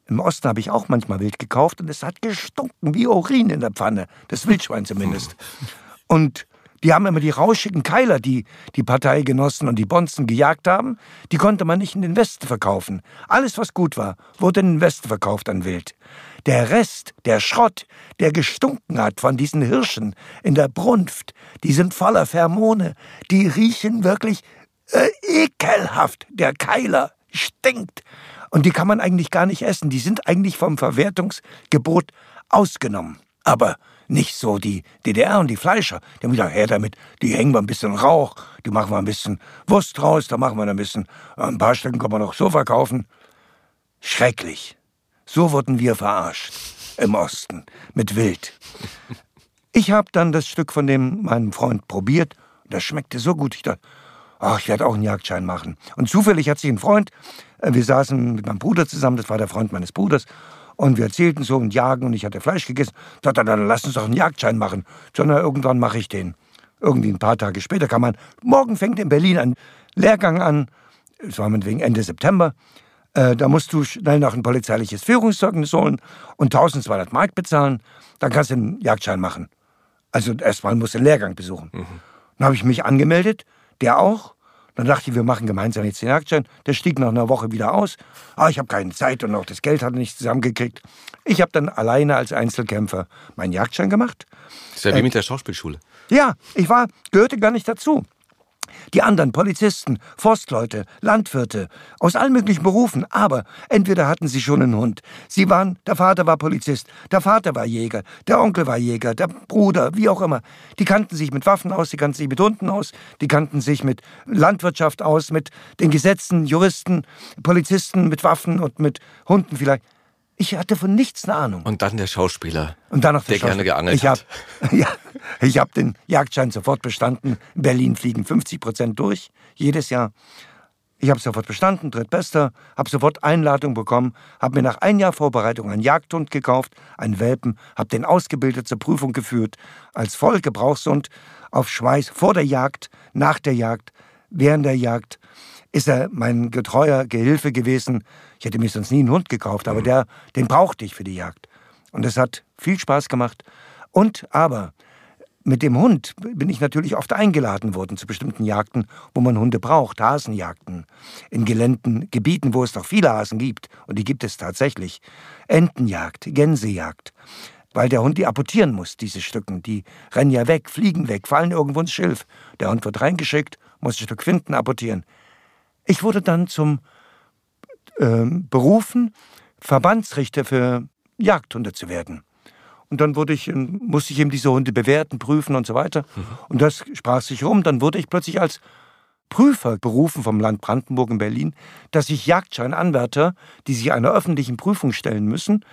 Im Osten habe ich auch manchmal Wild gekauft und es hat gestunken wie Urin in der Pfanne. Das Wildschwein zumindest. Und die haben immer die rauschigen Keiler, die die Parteigenossen und die Bonzen gejagt haben, die konnte man nicht in den Westen verkaufen. Alles, was gut war, wurde in den Westen verkauft an Wild. Der Rest, der Schrott, der gestunken hat von diesen Hirschen in der Brunft, die sind voller Pheromone, die riechen wirklich äh, ekelhaft. Der Keiler stinkt. Und die kann man eigentlich gar nicht essen. Die sind eigentlich vom Verwertungsgebot ausgenommen. Aber nicht so die DDR und die Fleischer. Die haben gesagt, her damit, die hängen wir ein bisschen Rauch, die machen wir ein bisschen Wurst raus, da machen wir ein bisschen, ein paar Stücken kann man noch so verkaufen. Schrecklich. So wurden wir verarscht im Osten mit Wild. Ich habe dann das Stück von dem meinem Freund probiert. Das schmeckte so gut. Ich dachte, ach, ich werde auch einen Jagdschein machen. Und zufällig hat sich ein Freund, äh, wir saßen mit meinem Bruder zusammen, das war der Freund meines Bruders, und wir erzählten so und jagen und ich hatte Fleisch gegessen. Da er, dann lass uns doch einen Jagdschein machen. Sondern irgendwann mache ich den. Irgendwie ein paar Tage später kann man, morgen fängt in Berlin ein Lehrgang an, es war meinetwegen Ende September, äh, da musst du schnell noch ein polizeiliches Führungszeugnis holen und 1200 Mark bezahlen, dann kannst du einen Jagdschein machen. Also erstmal musste einen Lehrgang besuchen. Dann habe ich mich angemeldet, der auch. Dann dachte ich, wir machen gemeinsam jetzt den Jagdschein. Der stieg nach einer Woche wieder aus. Ah, ich habe keine Zeit und auch das Geld hatte nicht zusammengekriegt. Ich habe dann alleine als Einzelkämpfer meinen Jagdschein gemacht. Das ist ja wie mit der Schauspielschule. Ja, ich war, gehörte gar nicht dazu. Die anderen, Polizisten, Forstleute, Landwirte, aus allen möglichen Berufen, aber entweder hatten sie schon einen Hund. Sie waren, der Vater war Polizist, der Vater war Jäger, der Onkel war Jäger, der Bruder, wie auch immer. Die kannten sich mit Waffen aus, die kannten sich mit Hunden aus, die kannten sich mit Landwirtschaft aus, mit den Gesetzen, Juristen, Polizisten mit Waffen und mit Hunden vielleicht. Ich hatte von nichts eine Ahnung. Und dann der Schauspieler, Und dann noch der gerne geangelt ich hab, hat. Ja, ich habe den Jagdschein sofort bestanden. In Berlin fliegen 50 Prozent durch, jedes Jahr. Ich habe sofort bestanden, drittbester, habe sofort Einladung bekommen, habe mir nach ein Jahr Vorbereitung einen Jagdhund gekauft, einen Welpen, habe den ausgebildet zur Prüfung geführt, als Vollgebrauchshund, auf Schweiß, vor der Jagd, nach der Jagd, während der Jagd. Ist er mein getreuer Gehilfe gewesen. Ich hätte mir sonst nie einen Hund gekauft, aber der, den brauchte ich für die Jagd. Und es hat viel Spaß gemacht. Und aber mit dem Hund bin ich natürlich oft eingeladen worden zu bestimmten Jagden, wo man Hunde braucht, Hasenjagden, in gelenden Gebieten, wo es noch viele Hasen gibt, und die gibt es tatsächlich, Entenjagd, Gänsejagd, weil der Hund die apportieren muss, diese Stücken, die rennen ja weg, fliegen weg, fallen irgendwo ins Schilf. Der Hund wird reingeschickt, muss ein Stück finden, apportieren. Ich wurde dann zum ähm, berufen, Verbandsrichter für Jagdhunde zu werden. Und dann wurde ich, ähm, musste ich eben diese Hunde bewerten, prüfen und so weiter. Und das sprach sich rum. Dann wurde ich plötzlich als Prüfer berufen vom Land Brandenburg in Berlin, dass ich Jagdscheinanwärter, die sich einer öffentlichen Prüfung stellen müssen,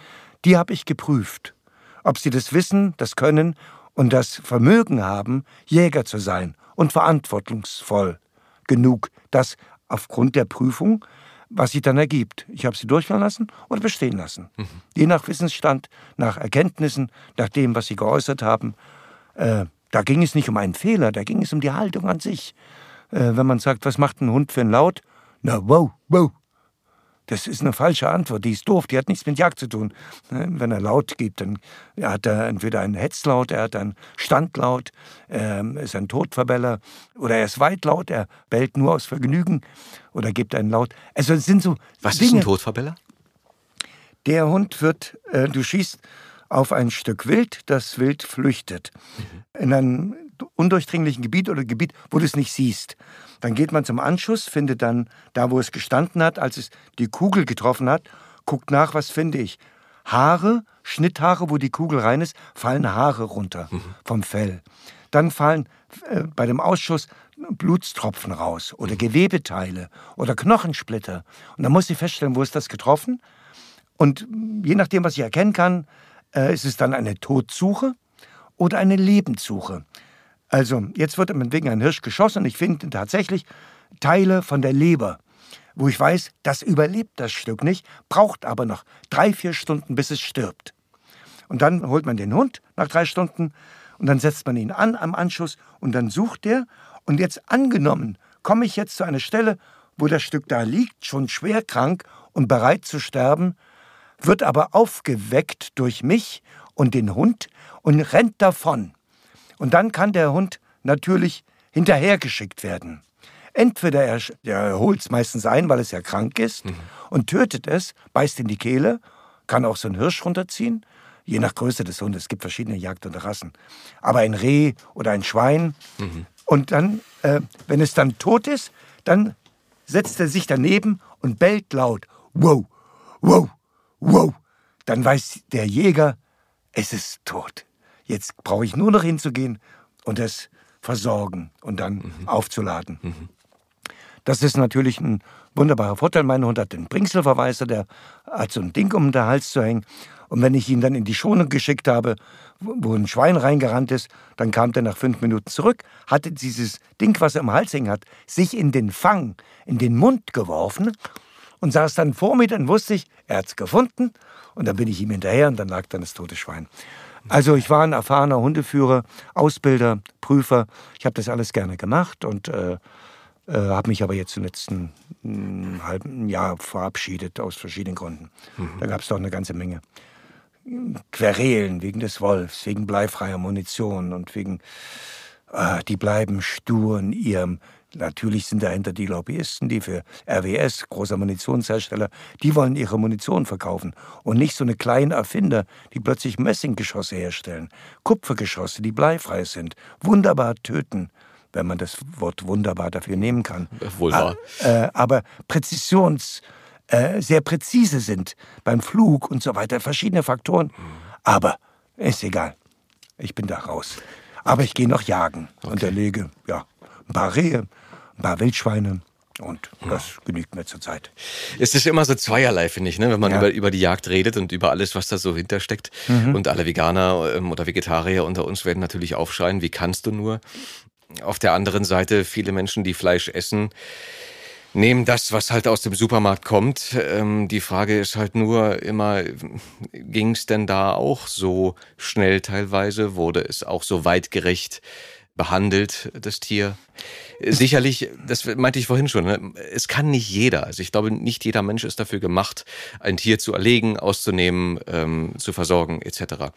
die habe ich geprüft. Ob sie das Wissen, das Können und das Vermögen haben, Jäger zu sein und verantwortungsvoll genug, das aufgrund der Prüfung, was sich dann ergibt. Ich habe sie durchfallen lassen oder bestehen lassen. Je nach Wissensstand, nach Erkenntnissen, nach dem, was sie geäußert haben. Äh, da ging es nicht um einen Fehler, da ging es um die Haltung an sich. Äh, wenn man sagt, was macht ein Hund für ein Laut? Na, wow, wow. Das ist eine falsche Antwort, die ist doof, die hat nichts mit Jagd zu tun. Ne, Wenn er Laut gibt, dann hat er entweder einen Hetzlaut, er hat einen Standlaut, ähm, ist ein Todverbeller oder er ist weitlaut, er bellt nur aus Vergnügen oder gibt einen Laut. Also es sind so Was Dinge. ist ein Todverbeller? Der Hund wird, äh, du schießt auf ein Stück Wild, das Wild flüchtet. In einem undurchdringlichen Gebiet oder Gebiet, wo du es nicht siehst. Dann geht man zum Anschuss, findet dann da, wo es gestanden hat, als es die Kugel getroffen hat, guckt nach, was finde ich. Haare, Schnitthaare, wo die Kugel rein ist, fallen Haare runter vom Fell. Dann fallen äh, bei dem Ausschuss Blutstropfen raus oder Gewebeteile oder Knochensplitter. Und dann muss ich feststellen, wo ist das getroffen? Und je nachdem, was ich erkennen kann, äh, ist es dann eine Todsuche oder eine Lebenssuche. Also, jetzt wird meinetwegen ein Hirsch geschossen und ich finde tatsächlich Teile von der Leber, wo ich weiß, das überlebt das Stück nicht, braucht aber noch drei, vier Stunden, bis es stirbt. Und dann holt man den Hund nach drei Stunden und dann setzt man ihn an am Anschuss und dann sucht er. Und jetzt angenommen, komme ich jetzt zu einer Stelle, wo das Stück da liegt, schon schwer krank und bereit zu sterben, wird aber aufgeweckt durch mich und den Hund und rennt davon. Und dann kann der Hund natürlich hinterhergeschickt werden. Entweder er, er holt es meistens ein, weil es ja krank ist, und tötet es, beißt in die Kehle, kann auch so ein Hirsch runterziehen, je nach Größe des Hundes. Es gibt verschiedene Jagdhunde-Rassen. Aber ein Reh oder ein Schwein. Und dann, äh, wenn es dann tot ist, dann setzt er sich daneben und bellt laut. Wow, wow, wow. Dann weiß der Jäger, es ist tot. Jetzt brauche ich nur noch hinzugehen und es versorgen und dann aufzuladen. Das ist natürlich ein wunderbarer Vorteil. Mein Hund hat den Bringselverweiser, der hat so ein Ding um den Hals zu hängen. Und wenn ich ihn dann in die Schonung geschickt habe, wo ein Schwein reingerannt ist, dann kam der nach fünf Minuten zurück, hatte dieses Ding, was er im Hals hängen hat, sich in den Fang, in den Mund geworfen und saß dann vor mir, dann wusste ich, er hat's gefunden und dann bin ich ihm hinterher und dann lag dann das tote Schwein. Also ich war ein erfahrener Hundeführer, Ausbilder, Prüfer. Ich habe das alles gerne gemacht und äh, äh, habe mich aber jetzt im letzten mm, halben Jahr verabschiedet aus verschiedenen Gründen. Da gab es doch eine ganze Menge Querelen wegen des Wolfs, wegen bleifreier Munition und wegen. Ah, die bleiben stur in ihrem. Natürlich sind dahinter die Lobbyisten, die für RWS, großer Munitionshersteller, die wollen ihre Munition verkaufen und nicht so eine kleinen Erfinder, die plötzlich Messinggeschosse herstellen, Kupfergeschosse, die bleifrei sind, wunderbar töten, wenn man das Wort wunderbar dafür nehmen kann. Wohl wahr. Äh, aber Präzisions, äh, sehr präzise sind beim Flug und so weiter, verschiedene Faktoren. Aber ist egal. Ich bin da raus. Aber ich gehe noch jagen und erlege, ja, ein paar Rehe, ein paar Wildschweine und das genügt mir zurzeit. Es ist immer so zweierlei, finde ich, ne? wenn man Ja. über, über die Jagd redet und über alles, was da so hintersteckt. Und alle Veganer ähm, oder Vegetarier unter uns werden natürlich aufschreien, wie kannst du nur? Auf der anderen Seite, viele Menschen, die Fleisch essen, nehmen das, was halt aus dem Supermarkt kommt. Ähm, die Frage ist halt nur immer, ging es denn da auch so schnell teilweise? Wurde es auch so weitgerecht behandelt, das Tier? Sicherlich, das meinte ich vorhin schon, ne? es kann nicht jeder. Also ich glaube, nicht jeder Mensch ist dafür gemacht, ein Tier zu erlegen, auszunehmen, ähm, zu versorgen etc.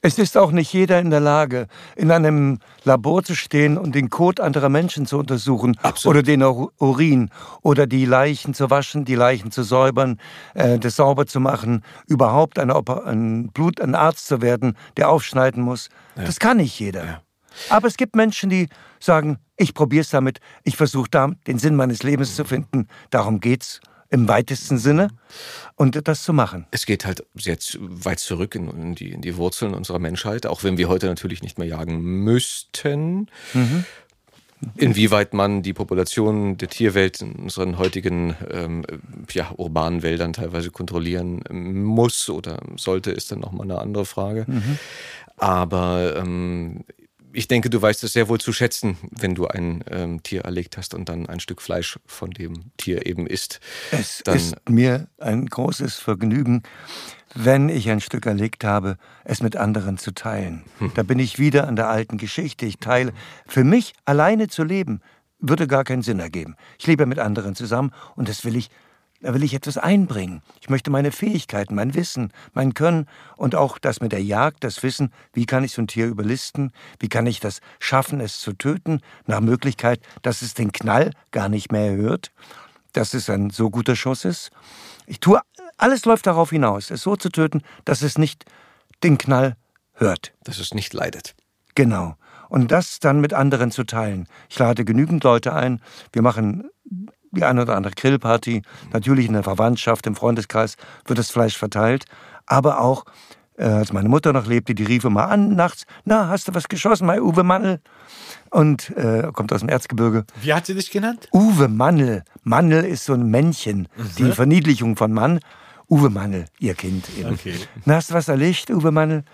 Es ist auch nicht jeder in der Lage, in einem Labor zu stehen und den Kot anderer Menschen zu untersuchen Absolut. oder den Ur- Urin oder die Leichen zu waschen, die Leichen zu säubern, äh, das sauber zu machen, überhaupt Oper ein Blut, ein Arzt zu werden, der aufschneiden muss. Das kann nicht jeder. Aber es gibt Menschen, die sagen, ich probiere es damit, ich versuche da den Sinn meines Lebens zu finden. Darum geht's im weitesten Sinne und das zu machen. Es geht halt sehr zu- weit zurück in, die, in die Wurzeln unserer Menschheit, auch wenn wir heute natürlich nicht mehr jagen müssten. Inwieweit man die Population der Tierwelt in unseren heutigen ähm, ja, urbanen Wäldern teilweise kontrollieren muss oder sollte, ist dann nochmal eine andere Frage. Aber ähm, ich denke, du weißt es sehr wohl zu schätzen, wenn du ein ähm, Tier erlegt hast und dann ein Stück Fleisch von dem Tier eben isst. Es Dann- ist mir ein großes Vergnügen, wenn ich ein Stück erlegt habe, es mit anderen zu teilen. Da bin ich wieder an der alten Geschichte. Ich teile. Für mich alleine zu leben, würde gar keinen Sinn ergeben. Ich lebe mit anderen zusammen und das will ich, da will ich etwas einbringen. Ich möchte meine Fähigkeiten, mein Wissen, mein Können und auch das mit der Jagd, das Wissen, wie kann ich so ein Tier überlisten, wie kann ich das schaffen, es zu töten, nach Möglichkeit, dass es den Knall gar nicht mehr hört dass es ein so guter Schuss ist. Ich tue, alles läuft darauf hinaus, es so zu töten, dass es nicht den Knall hört. Dass es nicht leidet. Genau. Und das dann mit anderen zu teilen. Ich lade genügend Leute ein. Wir machen die eine oder andere Grillparty. Natürlich in der Verwandtschaft, im Freundeskreis wird das Fleisch verteilt. Aber auch, äh, als meine Mutter noch lebte, die rief immer an nachts, na, hast du was geschossen, mein Uwe Mannel? Und äh, kommt aus dem Erzgebirge. Wie hat sie dich genannt? Uwe Mannel. Mannel ist so ein Männchen, die Verniedlichung von Mann. Uwe Mannel, ihr Kind eben. Okay. Na, hast du was erlegt, Uwe Mannel?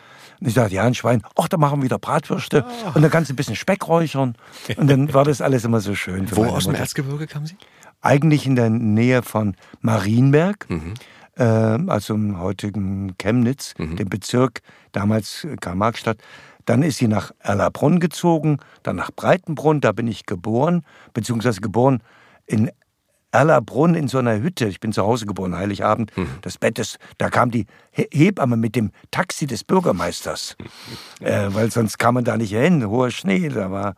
Und ich sagte, ja, ein Schwein. Ach, da machen wir wieder Bratwürste. Und dann kannst du ein bisschen Speck räuchern. Und dann war das alles immer so schön. Wo aus dem. Erzgebirge kam sie? Eigentlich in der Nähe von Marienberg, Mhm. äh, also im heutigen Chemnitz, Mhm. dem Bezirk, damals Karl-Marx-Stadt. Dann ist sie nach Erlabrunn gezogen, dann nach Breitenbrunn, da bin ich geboren, beziehungsweise geboren in Erlabrunn in so einer Hütte. Ich bin zu Hause geboren, Heiligabend. Mhm. Das Bett ist, da kam die He- Hebamme mit dem Taxi des Bürgermeisters. äh, weil sonst kam man da nicht hin. Hoher Schnee, da war.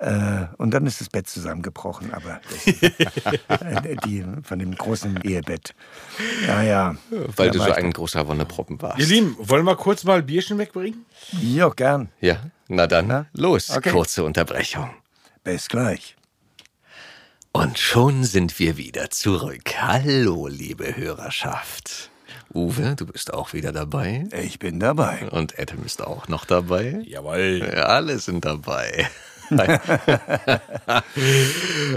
Äh, und dann ist das Bett zusammengebrochen, aber das, die von dem großen Ehebett. Ja, ja. Weil Da du so ein großer Wonneproppen warst. Ihr Lieben, wollen wir kurz mal Bierchen wegbringen? Ja, gern. Ja, na dann, Na? los. Okay. Kurze Unterbrechung. Bis gleich. Und schon sind wir wieder zurück. Hallo, liebe Hörerschaft. Uwe, du bist auch wieder dabei. Ich bin dabei. Und Adam ist auch noch dabei. Jawohl. Ja, Alle sind dabei.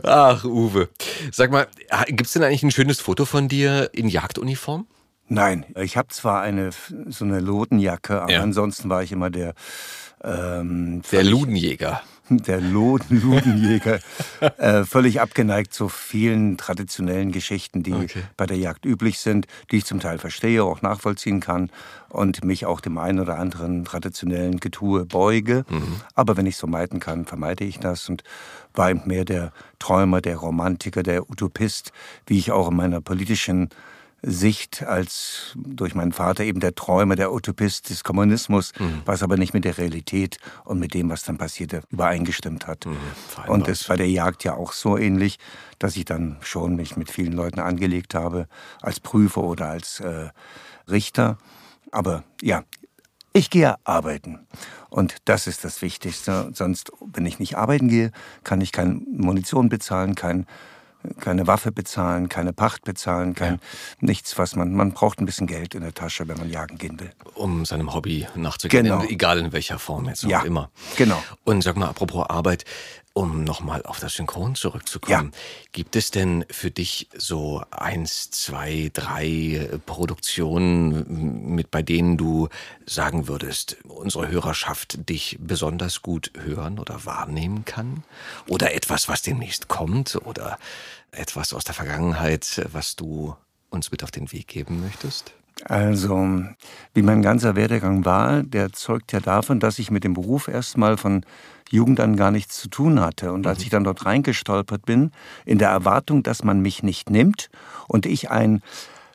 Ach, Uwe. Sag mal, gibt's denn eigentlich ein schönes Foto von dir in Jagduniform? Nein, ich habe zwar eine so eine Lodenjacke, aber Ja. ansonsten war ich immer der ähm, Der Ludenjäger. Der Ludenjäger, äh, völlig abgeneigt zu vielen traditionellen Geschichten, die Okay. bei der Jagd üblich sind, die ich zum Teil verstehe, auch nachvollziehen kann und mich auch dem einen oder anderen traditionellen Getue beuge. Aber wenn ich es vermeiden kann, vermeide ich das und war eben mehr der Träumer, der Romantiker, der Utopist, wie ich auch in meiner politischen Sicht als durch meinen Vater eben der Träumer, der Utopist des Kommunismus, mhm. was aber nicht mit der Realität und mit dem, was dann passierte, übereingestimmt hat. Mhm, und es bei der Jagd ja auch so ähnlich, dass ich dann schon mich mit vielen Leuten angelegt habe, als Prüfer oder als äh, Richter. Aber ja, ich gehe arbeiten. Und das ist das Wichtigste. Sonst, wenn ich nicht arbeiten gehe, kann ich keine Munition bezahlen, kein keine Waffe bezahlen, keine Pacht bezahlen, kein ja. nichts, was man man braucht ein bisschen Geld in der Tasche, wenn man jagen gehen will. Um seinem Hobby nachzugehen, genau. egal in welcher Form jetzt ja. auch immer. Genau. Und sag mal, apropos Arbeit, um nochmal auf das Synchron zurückzukommen, ja. gibt es denn für dich so eins, zwei, drei Produktionen, mit bei denen du sagen würdest, unsere Hörerschaft dich besonders gut hören oder wahrnehmen kann? Oder etwas, was demnächst kommt? Oder etwas aus der Vergangenheit, was du uns mit auf den Weg geben möchtest? Also, wie mein ganzer Werdegang war, der zeugt ja davon, dass ich mit dem Beruf erstmal von Jugend an gar nichts zu tun hatte. Und als mhm. ich dann dort reingestolpert bin, in der Erwartung, dass man mich nicht nimmt und ich ein,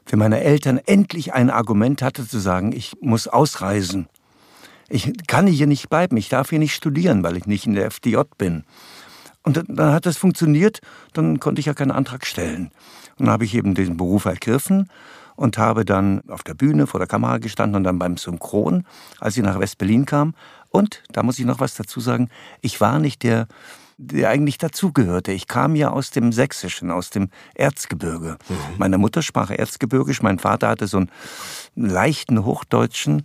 für meine Eltern endlich ein Argument hatte zu sagen, ich muss ausreisen. Ich kann hier nicht bleiben, ich darf hier nicht studieren, weil ich nicht in der FDJ bin. Und dann hat das funktioniert, dann konnte ich ja keinen Antrag stellen. Und dann habe ich eben diesen Beruf ergriffen und habe dann auf der Bühne vor der Kamera gestanden und dann beim Synchron, als ich nach West-Berlin kam. Und, da muss ich noch was dazu sagen, ich war nicht der, der eigentlich dazugehörte. Ich kam ja aus dem Sächsischen, aus dem Erzgebirge. Mhm. Meine Mutter sprach Erzgebirgisch, mein Vater hatte so einen leichten Hochdeutschen,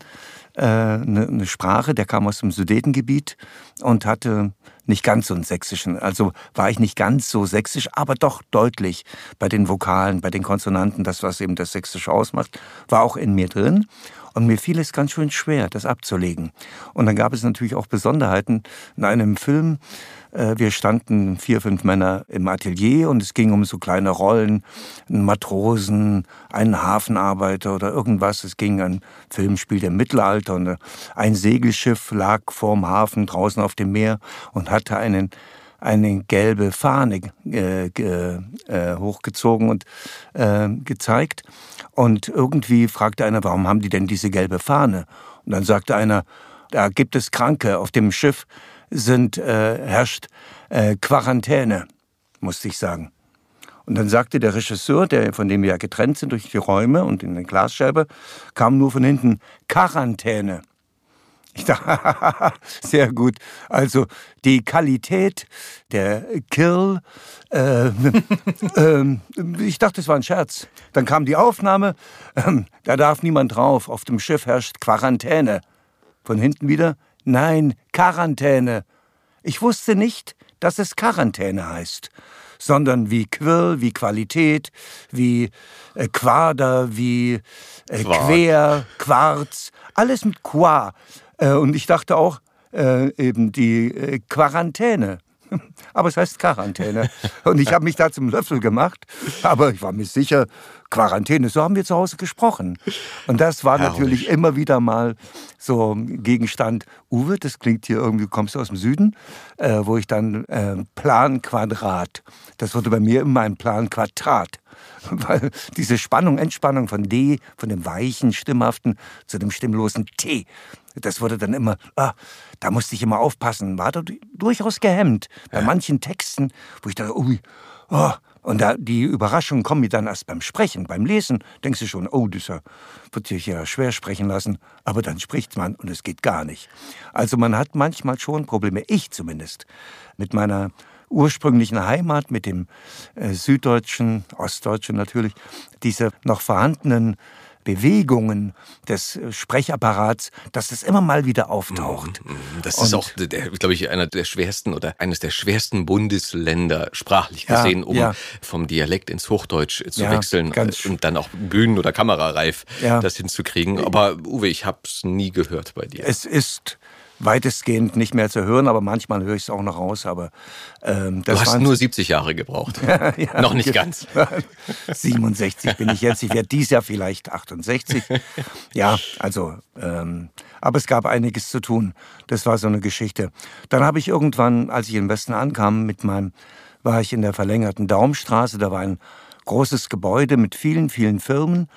eine, eine Sprache, der kam aus dem Sudetengebiet und hatte nicht ganz so einen sächsischen. Also war ich nicht ganz so sächsisch, aber doch deutlich bei den Vokalen, bei den Konsonanten, das, was eben das Sächsische ausmacht, war auch in mir drin. Und mir fiel es ganz schön schwer, das abzulegen. Und dann gab es natürlich auch Besonderheiten in einem Film, äh, wir standen vier, fünf Männer im Atelier und es ging um so kleine Rollen, einen Matrosen, einen Hafenarbeiter oder irgendwas. Es ging ein Filmspiel im Mittelalter und ein Segelschiff lag vorm Hafen draußen auf dem Meer und hatte einen eine gelbe Fahne äh, äh, hochgezogen und äh, gezeigt. Und irgendwie fragte einer, warum haben die denn diese gelbe Fahne? Und dann sagte einer, da gibt es Kranke auf dem Schiff, sind, äh, herrscht äh, Quarantäne, musste ich sagen. Und dann sagte der Regisseur, der, von dem wir ja getrennt sind durch die Räume und in den Glasscheibe, kam nur von hinten Quarantäne. Ich dachte, sehr gut. Also die Qualität der Kill, äh, äh, ich dachte, es war ein Scherz. Dann kam die Aufnahme, äh, da darf niemand drauf, auf dem Schiff herrscht Quarantäne. Von hinten wieder, Nein, Quarantäne. Ich wusste nicht, dass es Quarantäne heißt, sondern wie Quirl, wie Qualität, wie äh, Quader, wie äh, Quer, Quarz, alles mit Qua. Äh, und ich dachte auch äh, eben die äh, Quarantäne. Aber es heißt Quarantäne. Und ich habe mich da zum Löffel gemacht. Aber ich war mir sicher, Quarantäne, so haben wir zu Hause gesprochen. Und das war Herrlich. natürlich immer wieder mal so Gegenstand. Uwe, das klingt hier irgendwie, du kommst aus dem Süden, äh, wo ich dann äh, Plan Quadrat. Das wurde bei mir immer ein Plan Quadrat. Weil diese Spannung, Entspannung von D, von dem weichen, stimmhaften zu dem stimmlosen T, das wurde dann immer, ah, da musste ich immer aufpassen, war da durchaus gehemmt. Bei ja. manchen Texten, wo ich dachte, ui, oh, und da, die Überraschungen kommen mir dann erst beim Sprechen, beim Lesen, denkst du schon, oh, das wird sich ja schwer sprechen lassen, aber dann spricht man und es geht gar nicht. Also man hat manchmal schon Probleme, ich zumindest, mit meiner ursprünglichen Heimat, mit dem äh, Süddeutschen, Ostdeutschen natürlich, diese noch vorhandenen Bewegungen des äh, Sprechapparats, dass das immer mal wieder auftaucht. Mhm, mhm. Das ist auch, glaube ich, einer der schwersten oder eines der schwersten Bundesländer sprachlich gesehen, ja, um ja. vom Dialekt ins Hochdeutsch zu ja, wechseln und dann auch Bühnen- oder Kamerareif das hinzukriegen. Aber Uwe, ich habe es nie gehört bei dir. Es ist weitestgehend nicht mehr zu hören, aber manchmal höre ich es auch noch raus. Aber ähm, das du hast nur 70 Jahre gebraucht. ja, noch nicht ganz. 67 bin ich jetzt. Ich werde dies Jahr vielleicht 68. Ja, also, ähm, aber es gab einiges zu tun. Das war so eine Geschichte. Dann habe ich irgendwann, als ich im Westen ankam, mit meinem, war ich in der verlängerten Daumstraße. Da war ein großes Gebäude mit vielen, vielen Firmen,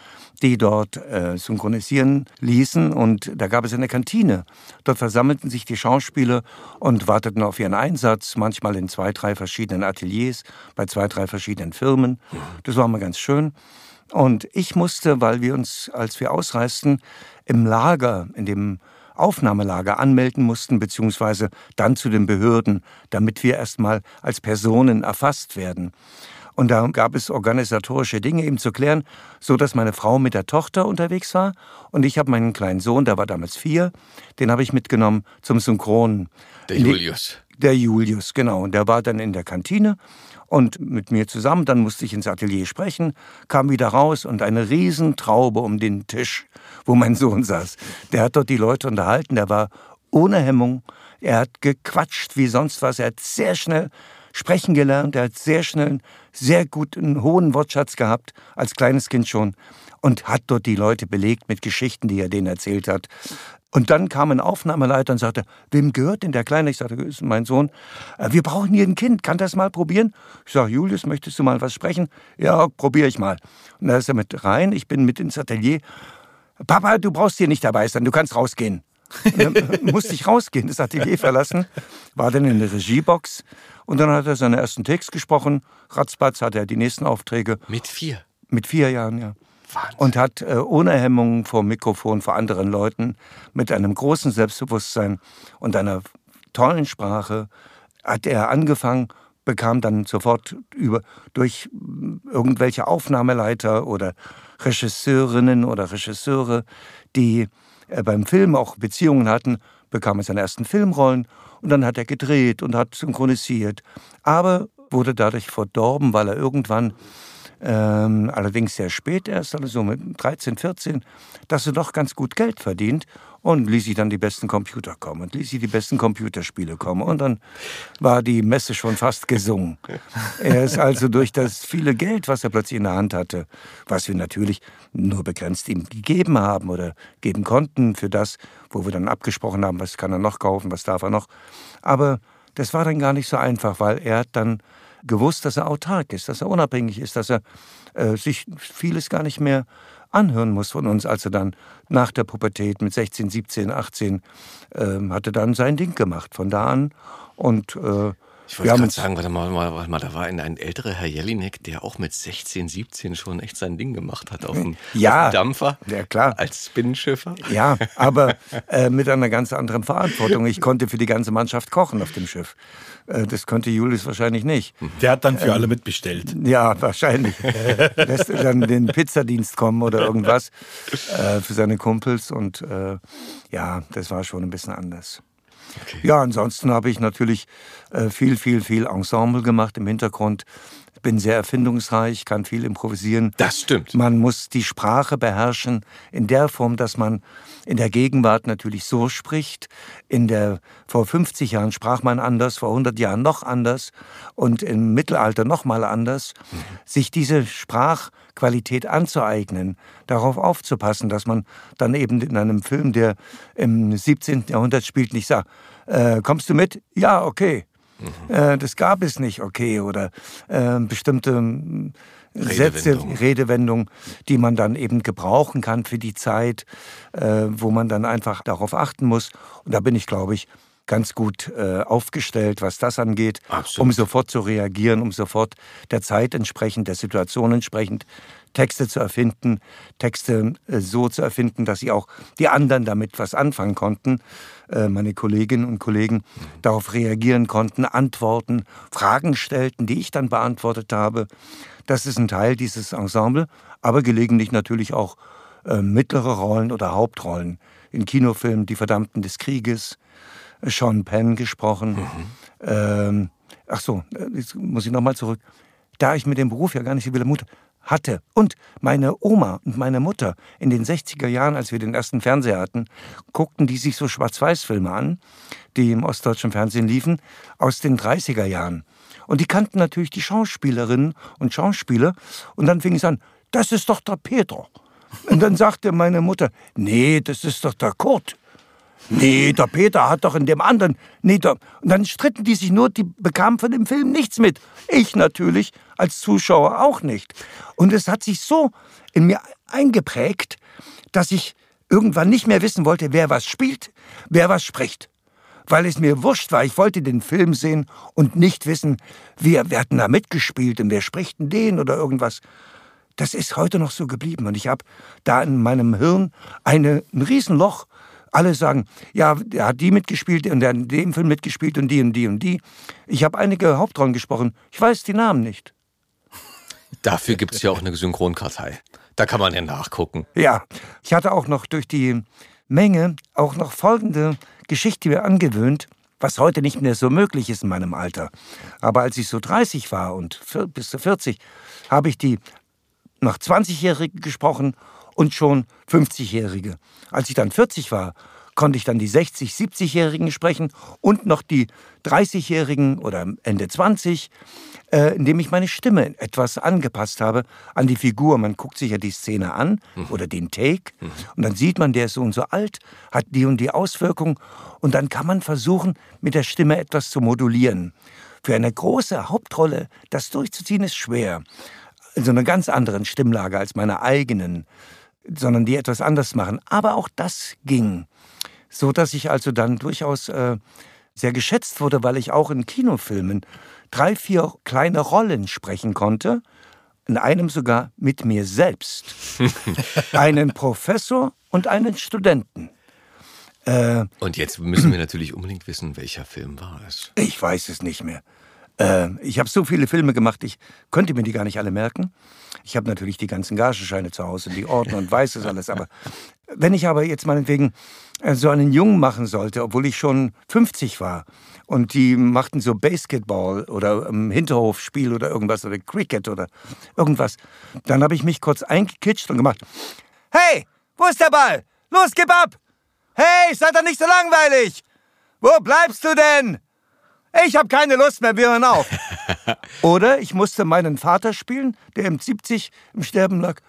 die dort äh, synchronisieren ließen. Und da gab es eine Kantine. Dort versammelten sich die Schauspieler und warteten auf ihren Einsatz, manchmal in zwei, drei verschiedenen Ateliers, bei zwei, drei verschiedenen Firmen. Das war mal ganz schön. Und ich musste, weil wir uns, als wir ausreisten, im Lager, in dem Aufnahmelager anmelden mussten, beziehungsweise dann zu den Behörden, damit wir erstmal als Personen erfasst werden. Und da gab es organisatorische Dinge eben zu klären, so dass meine Frau mit der Tochter unterwegs war und ich habe meinen kleinen Sohn, der war damals vier, den habe ich mitgenommen zum Synchronen. Der Julius. Der Julius, genau. Und der war dann in der Kantine und mit mir zusammen. Dann musste ich ins Atelier sprechen, kam wieder raus und eine Riesentraube um den Tisch, wo mein Sohn saß. Der hat dort die Leute unterhalten, der war ohne Hemmung. Er hat gequatscht wie sonst was. Er hat sehr schnell sprechen gelernt. Er hat sehr schnell sehr guten, hohen Wortschatz gehabt, als kleines Kind schon. Und hat dort die Leute belegt mit Geschichten, die er denen erzählt hat. Und dann kam ein Aufnahmeleiter und sagte, wem gehört denn der Kleine? Ich sagte, das ist mein Sohn. «Äh, wir brauchen hier ein Kind, kann das mal probieren? Ich sage, Julius, möchtest du mal was sprechen? Ja, probiere ich mal. Und da ist er mit rein, ich bin mit ins Atelier. Papa, du brauchst hier nicht dabei sein, du kannst rausgehen. Und dann musste ich rausgehen, das Atelier verlassen, war dann in der Regiebox und dann hat er seinen ersten Text gesprochen. Ratzbatz hatte er die nächsten Aufträge. Mit vier? Mit vier Jahren, ja. Wahnsinn. Und hat äh, ohne Hemmung vor Mikrofon vor anderen Leuten mit einem großen Selbstbewusstsein und einer tollen Sprache hat er angefangen, bekam dann sofort über, durch irgendwelche Aufnahmeleiter oder Regisseurinnen oder Regisseure, die äh, beim Film auch Beziehungen hatten, bekam er seine ersten Filmrollen und dann hat er gedreht und hat synchronisiert, aber wurde dadurch verdorben, weil er irgendwann ähm, allerdings sehr spät erst, also so mit 13, 14, dass er doch ganz gut Geld verdient und ließ sie dann die besten Computer kommen und ließ sie die besten Computerspiele kommen und dann war die Messe schon fast gesungen. Er ist also durch das viele Geld, was er plötzlich in der Hand hatte, was wir natürlich nur begrenzt ihm gegeben haben oder geben konnten für das, wo wir dann abgesprochen haben, was kann er noch kaufen, was darf er noch. Aber das war dann gar nicht so einfach, weil er hat dann gewusst, dass er autark ist, dass er unabhängig ist, dass er äh, sich vieles gar nicht mehr anhören muss von uns, als er dann nach der Pubertät mit 16, 17, 18 äh, hatte dann sein Ding gemacht. Von da an und äh, Ich wollte gerade sagen, warte mal, warte mal, da war ein, ein älterer Herr Jelinek, der auch mit 16, 17 schon echt sein Ding gemacht hat auf dem, Ja. auf dem Dampfer. Ja, klar. Als Binnenschiffer. Ja, aber äh, mit einer ganz anderen Verantwortung. Ich konnte für die ganze Mannschaft kochen auf dem Schiff. Äh, das konnte Julius wahrscheinlich nicht. Der hat dann für alle mitbestellt. Ja, wahrscheinlich. Lässt er dann den Pizzadienst kommen oder irgendwas äh, für seine Kumpels. Und äh, ja, das war schon ein bisschen anders. Ja, ansonsten habe ich natürlich äh, viel, viel, viel Ensemble gemacht im Hintergrund. Bin sehr erfindungsreich, kann viel improvisieren. Das stimmt. Man muss die Sprache beherrschen in der Form, dass man in der Gegenwart natürlich so spricht. In der, vor 50 Jahren sprach man anders, vor 100 Jahren noch anders und im Mittelalter noch mal anders. Sich diese Sprachqualität anzueignen, darauf aufzupassen, dass man dann eben in einem Film, der im 17. Jahrhundert spielt, nicht sagt, äh, kommst du mit? Ja, okay. Äh, das gab es nicht, okay, oder äh, bestimmte ähm, Sätze, Redewendungen. Redewendungen, die man dann eben gebrauchen kann für die Zeit, äh, wo man dann einfach darauf achten muss. Und da bin ich, glaube ich, ganz gut äh, aufgestellt, was das angeht, Absolut. um sofort zu reagieren, um sofort der Zeit entsprechend, der Situation entsprechend Texte zu erfinden, Texte äh, so zu erfinden, dass sie auch die anderen damit was anfangen konnten, äh, meine Kolleginnen und Kollegen darauf reagieren konnten, antworten, Fragen stellten, die ich dann beantwortet habe. Das ist ein Teil dieses Ensemble, aber gelegentlich natürlich auch äh, mittlere Rollen oder Hauptrollen in Kinofilmen, Die Verdammten des Krieges, Sean Penn gesprochen. Ähm, ach so, jetzt muss ich nochmal zurück. Da ich mit dem Beruf ja gar nicht so viel Mut hatte und meine Oma und meine Mutter in den 60er Jahren, als wir den ersten Fernseher hatten, guckten die sich so Schwarz-Weiß-Filme an, die im ostdeutschen Fernsehen liefen, aus den 30er Jahren. Und die kannten natürlich die Schauspielerinnen und Schauspieler. Und dann fing es an, das ist doch der Pedro. Und dann sagte meine Mutter, nee, das ist doch der Kurt. Nee, der Peter hat doch in dem anderen. Nee, der, und dann stritten die sich nur, die bekamen von dem Film nichts mit. Ich natürlich als Zuschauer auch nicht. Und es hat sich so in mir eingeprägt, dass ich irgendwann nicht mehr wissen wollte, wer was spielt, wer was spricht. Weil es mir wurscht war, ich wollte den Film sehen und nicht wissen, wer, wer hat denn da mitgespielt und wer spricht denn den oder irgendwas. Das ist heute noch so geblieben und ich habe da in meinem Hirn eine, ein Riesenloch. Alle sagen, ja, der hat die mitgespielt und der hat in dem Film mitgespielt und die und die und die. Ich habe einige Hauptrollen gesprochen. Ich weiß die Namen nicht. Dafür gibt es ja auch eine Synchronkartei. Da kann man ja nachgucken. Ja, ich hatte auch noch durch die Menge auch noch folgende Geschichte mir angewöhnt, was heute nicht mehr so möglich ist in meinem Alter. Aber als ich so 30 war und bis zu 40, habe ich die noch 20-Jährige gesprochen und schon 50-Jährige. Als ich dann 40 war, konnte ich dann die 60, 70-Jährigen sprechen und noch die 30-Jährigen oder Ende 20, äh, indem ich meine Stimme etwas angepasst habe an die Figur. Man guckt sich ja die Szene an mhm. oder den Take mhm. und dann sieht man, der ist so und so alt, hat die und die Auswirkung und dann kann man versuchen, mit der Stimme etwas zu modulieren. Für eine große Hauptrolle das durchzuziehen ist schwer. In so einer ganz anderen Stimmlage als meiner eigenen, sondern die etwas anders machen. Aber auch das ging so dass ich also dann durchaus äh, sehr geschätzt wurde, weil ich auch in Kinofilmen drei, vier kleine Rollen sprechen konnte, in einem sogar mit mir selbst, einen Professor und einen Studenten. Äh, und jetzt müssen wir natürlich unbedingt wissen, welcher Film war es. Ich weiß es nicht mehr. Äh, ich habe so viele Filme gemacht, ich könnte mir die gar nicht alle merken. Ich habe natürlich die ganzen Gagescheine zu Hause, die Orden und weiß es alles. Aber wenn ich aber jetzt meinetwegen äh, so einen Jungen machen sollte, obwohl ich schon 50 war und die machten so Basketball oder im Hinterhofspiel oder irgendwas oder Cricket oder irgendwas, dann habe ich mich kurz eingekitscht und gemacht: Hey, wo ist der Ball? Los, gib ab! Hey, seid doch nicht so langweilig! Wo bleibst du denn? Ich habe keine Lust mehr, wir hören auf. Oder ich musste meinen Vater spielen, der im 70 im Sterben lag.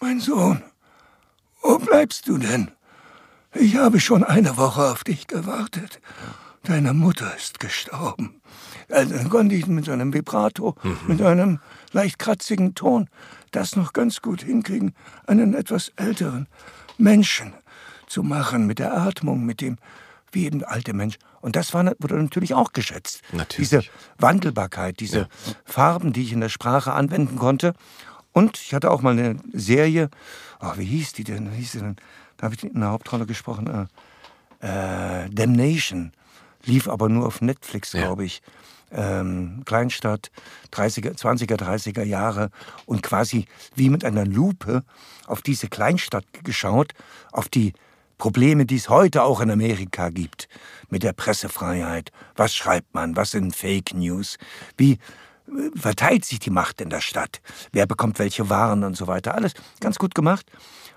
Mein Sohn, wo bleibst du denn? Ich habe schon eine Woche auf dich gewartet. Deine Mutter ist gestorben. Also dann konnte ich mit einem Vibrato, mhm. mit einem leicht kratzigen Ton das noch ganz gut hinkriegen, einen etwas älteren Menschen zu machen, mit der Atmung, mit dem, wie eben alte Mensch. Und das war, wurde natürlich auch geschätzt. Natürlich. Diese Wandelbarkeit, diese ja. Farben, die ich in der Sprache anwenden konnte. Und ich hatte auch mal eine Serie, oh, wie hieß die denn? Wie hieß die denn? Da habe ich in der Hauptrolle gesprochen. Äh, äh, Damnation. Lief aber nur auf Netflix, ja. glaube ich. Ähm, Kleinstadt, 30er, 20er, 30er Jahre und quasi wie mit einer Lupe auf diese Kleinstadt geschaut, auf die Probleme, die es heute auch in Amerika gibt, mit der Pressefreiheit. Was schreibt man? Was sind Fake News? Wie äh, verteilt sich die Macht in der Stadt? Wer bekommt welche Waren und so weiter? Alles ganz gut gemacht.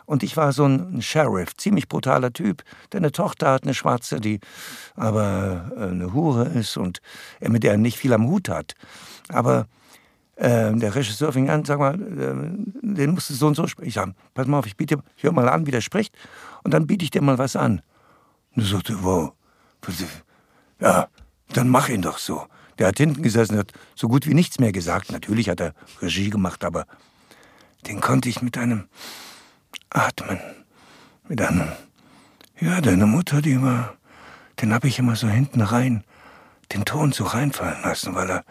Und ich war so ein Sheriff, ziemlich brutaler Typ. Der eine Tochter hat, eine Schwarze, die aber äh, eine Hure ist und mit der er nicht viel am Hut hat. Aber äh, der Regisseur fing an, sag mal, äh, den musst du so und so sprechen. Ich sag, pass mal auf, ich biete, hör mal an, wie der spricht, und dann biete ich dir mal was an. Und er sagte, wow, ja, dann mach ihn doch so. Der hat hinten gesessen, hat so gut wie nichts mehr gesagt. Natürlich hat er Regie gemacht, aber den konnte ich mit einem atmen. Mit einem. Ja, deine Mutter, die war. Den habe ich immer so hinten rein, den Ton so reinfallen lassen, weil er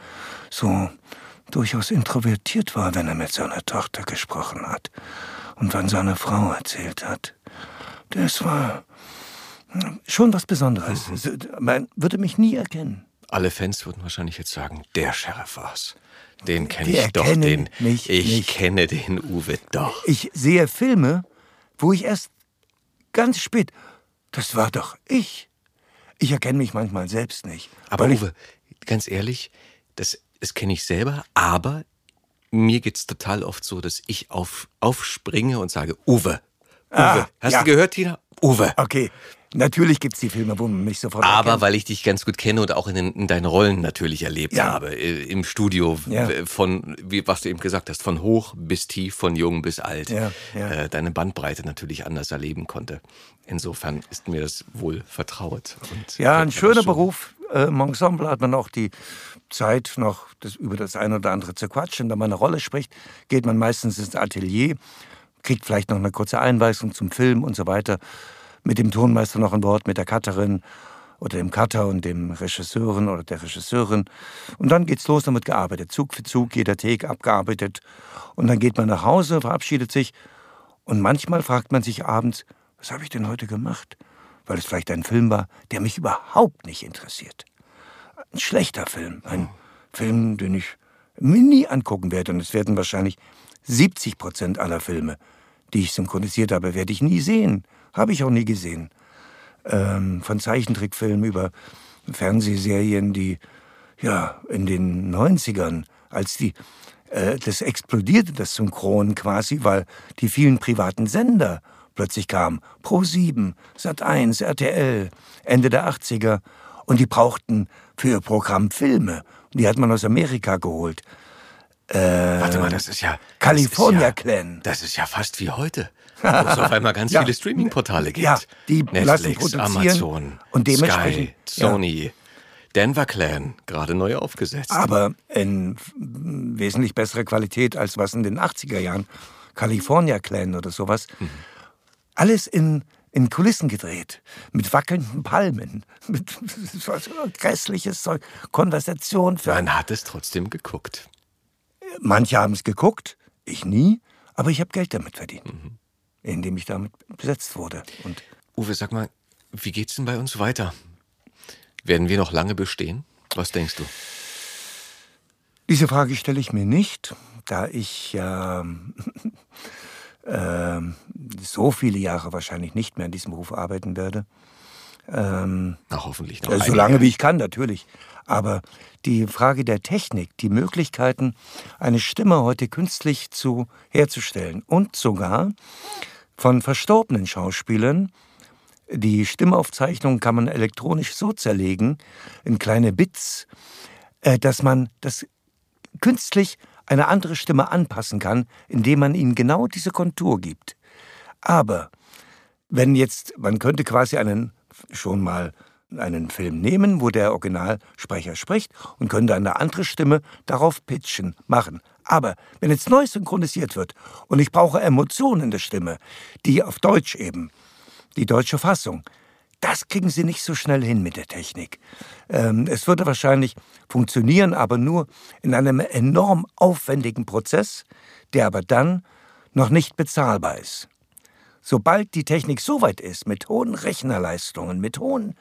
so durchaus introvertiert war, wenn er mit seiner Tochter gesprochen hat und von seiner Frau erzählt hat. Das war schon was Besonderes. Mhm. Man würde mich nie erkennen. Alle Fans würden wahrscheinlich jetzt sagen, der Sheriff war's. Den kenne ich doch, den. Ich nicht. kenne den Uwe doch. Ich sehe Filme, wo ich erst ganz spät, das war doch ich. Ich erkenne mich manchmal selbst nicht. Aber Uwe, ganz ehrlich, das, das kenne ich selber, aber mir geht es total oft so, dass ich auf, aufspringe und sage, Uwe. Uwe. Ah, Hast ja. du gehört, Tina? Uwe. Okay. Natürlich gibt's die Filme, wo man mich sofort Aber erkennt. weil ich dich ganz gut kenne und auch in, den, in deinen Rollen natürlich erlebt Ja. habe, äh, im Studio, Ja. von, wie, was du eben gesagt hast, von hoch bis tief, von jung bis alt, Ja. Äh, deine Bandbreite natürlich anders erleben konnte. Insofern ist mir das wohl vertraut. Und Ja, ein schöner. Beruf. Äh, Im Ensemble hat man auch die Zeit, noch das, über das eine oder andere zu quatschen. Wenn man eine Rolle spricht, geht man meistens ins Atelier, kriegt vielleicht noch eine kurze Einweisung zum Film und so weiter. Mit dem Tonmeister noch ein Wort, mit der Cutterin oder dem Cutter und dem Regisseurin oder der Regisseurin. Und dann geht's los, wird gearbeitet. Zug für Zug, jeder Take abgearbeitet. Und dann geht man nach Hause, verabschiedet sich. Und manchmal fragt man sich abends, was habe ich denn heute gemacht? Weil es vielleicht ein Film war, der mich überhaupt nicht interessiert. Ein schlechter Film. Ein Film, den ich mir nie angucken werde. Und es werden wahrscheinlich 70 Prozent aller Filme, die ich synchronisiert habe, werde ich nie sehen. Habe ich auch nie gesehen. Ähm, von Zeichentrickfilmen über Fernsehserien, die ja in den 90ern, als die äh, das explodierte, das Synchron quasi, weil die vielen privaten Sender plötzlich kamen. Pro 7, Sat 1, RTL, Ende der 80er. Und die brauchten für ihr Programm Filme. Die hat man aus Amerika geholt. Warte mal, das ist ja. California das ist ja, Clan. Das ist ja fast wie heute. Wo es auf einmal ganz Ja. viele Streaming-Portale gibt. Ja, die Netflix, Amazon, und dementsprechend- Sky, Sony, Denver Clan, gerade neu aufgesetzt. aber in wesentlich bessere Qualität als was in den 80er Jahren California Clan oder sowas. Alles in, in Kulissen gedreht, mit wackelnden Palmen, mit grässliches Zeug, Konversation für Man hat es trotzdem geguckt. Manche haben es geguckt, ich nie, aber ich habe Geld damit verdient, indem ich damit besetzt wurde. Und Uwe, sag mal, wie geht's denn bei uns weiter? Werden wir noch lange bestehen? Was denkst du? Diese Frage stelle ich mir nicht, da ich ja ähm, so viele Jahre wahrscheinlich nicht mehr in diesem Beruf arbeiten werde. Na, hoffentlich noch. Äh, so lange wie ich kann, natürlich. Aber die Frage der Technik, die Möglichkeiten, eine Stimme heute künstlich zu, herzustellen und sogar von verstorbenen Schauspielern, die Stimmaufzeichnung kann man elektronisch so zerlegen, in kleine Bits, äh, dass man das künstlich eine andere Stimme anpassen kann, indem man ihnen genau diese Kontur gibt. Aber wenn jetzt, man könnte quasi einen schon mal einen Film nehmen, wo der Originalsprecher spricht und könnte eine andere Stimme darauf pitchen, machen. Aber wenn jetzt neu synchronisiert wird und ich brauche Emotionen in der Stimme, die auf Deutsch eben, die deutsche Fassung, das kriegen sie nicht so schnell hin mit der Technik. Ähm, es würde wahrscheinlich funktionieren, aber nur in einem enorm aufwendigen Prozess, der aber dann noch nicht bezahlbar ist. Sobald die Technik so weit ist, mit hohen Rechnerleistungen, mit hohen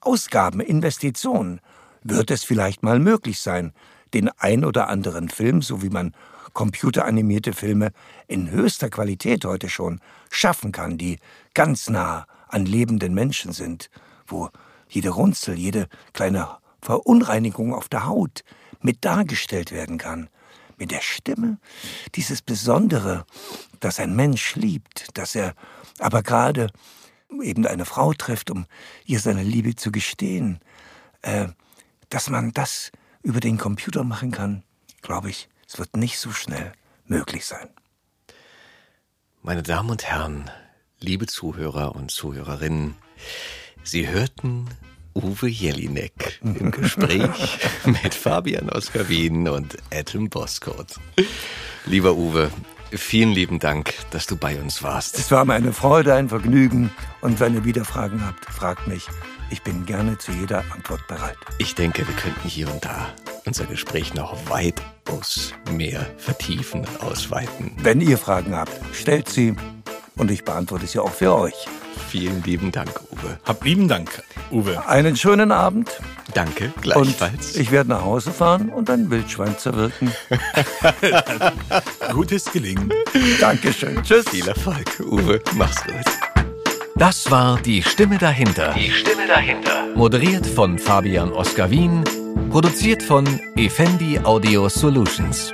Ausgaben, Investitionen, wird es vielleicht mal möglich sein, den ein oder anderen Film, so wie man computeranimierte Filme in höchster Qualität heute schon schaffen kann, die ganz nah an lebenden Menschen sind, wo jede Runzel, jede kleine Verunreinigung auf der Haut mit dargestellt werden kann. Mit der Stimme, dieses Besondere, das ein Mensch liebt, dass er aber gerade eben eine Frau trifft, um ihr seine Liebe zu gestehen, äh, dass man das über den Computer machen kann, glaube ich, es wird nicht so schnell möglich sein. Meine Damen und Herren, liebe Zuhörer und Zuhörerinnen, Sie hörten Uwe Jelinek im Gespräch mit Fabian Oskar Wien und Adam Boskot. Lieber Uwe, vielen lieben Dank, dass du bei uns warst. Es war mir eine Freude, ein Vergnügen und wenn ihr wieder Fragen habt, fragt mich. Ich bin gerne zu jeder Antwort bereit. Ich denke, wir könnten hier und da unser Gespräch noch weitaus mehr vertiefen und ausweiten. Wenn ihr Fragen habt, stellt sie und ich beantworte sie auch für euch. Vielen lieben Dank, Uwe. Hab lieben Dank, Uwe. Einen schönen Abend Danke, und gleichfalls. ich werde nach Hause fahren und ein Wildschwein zerwirken. Gutes Gelingen. Dankeschön. Tschüss. Viel Erfolg, Uwe. Mach's gut. Das war Die Stimme dahinter. Die Stimme dahinter. Moderiert von Fabian Oskar Wien. Produziert von Effendi Audio Solutions.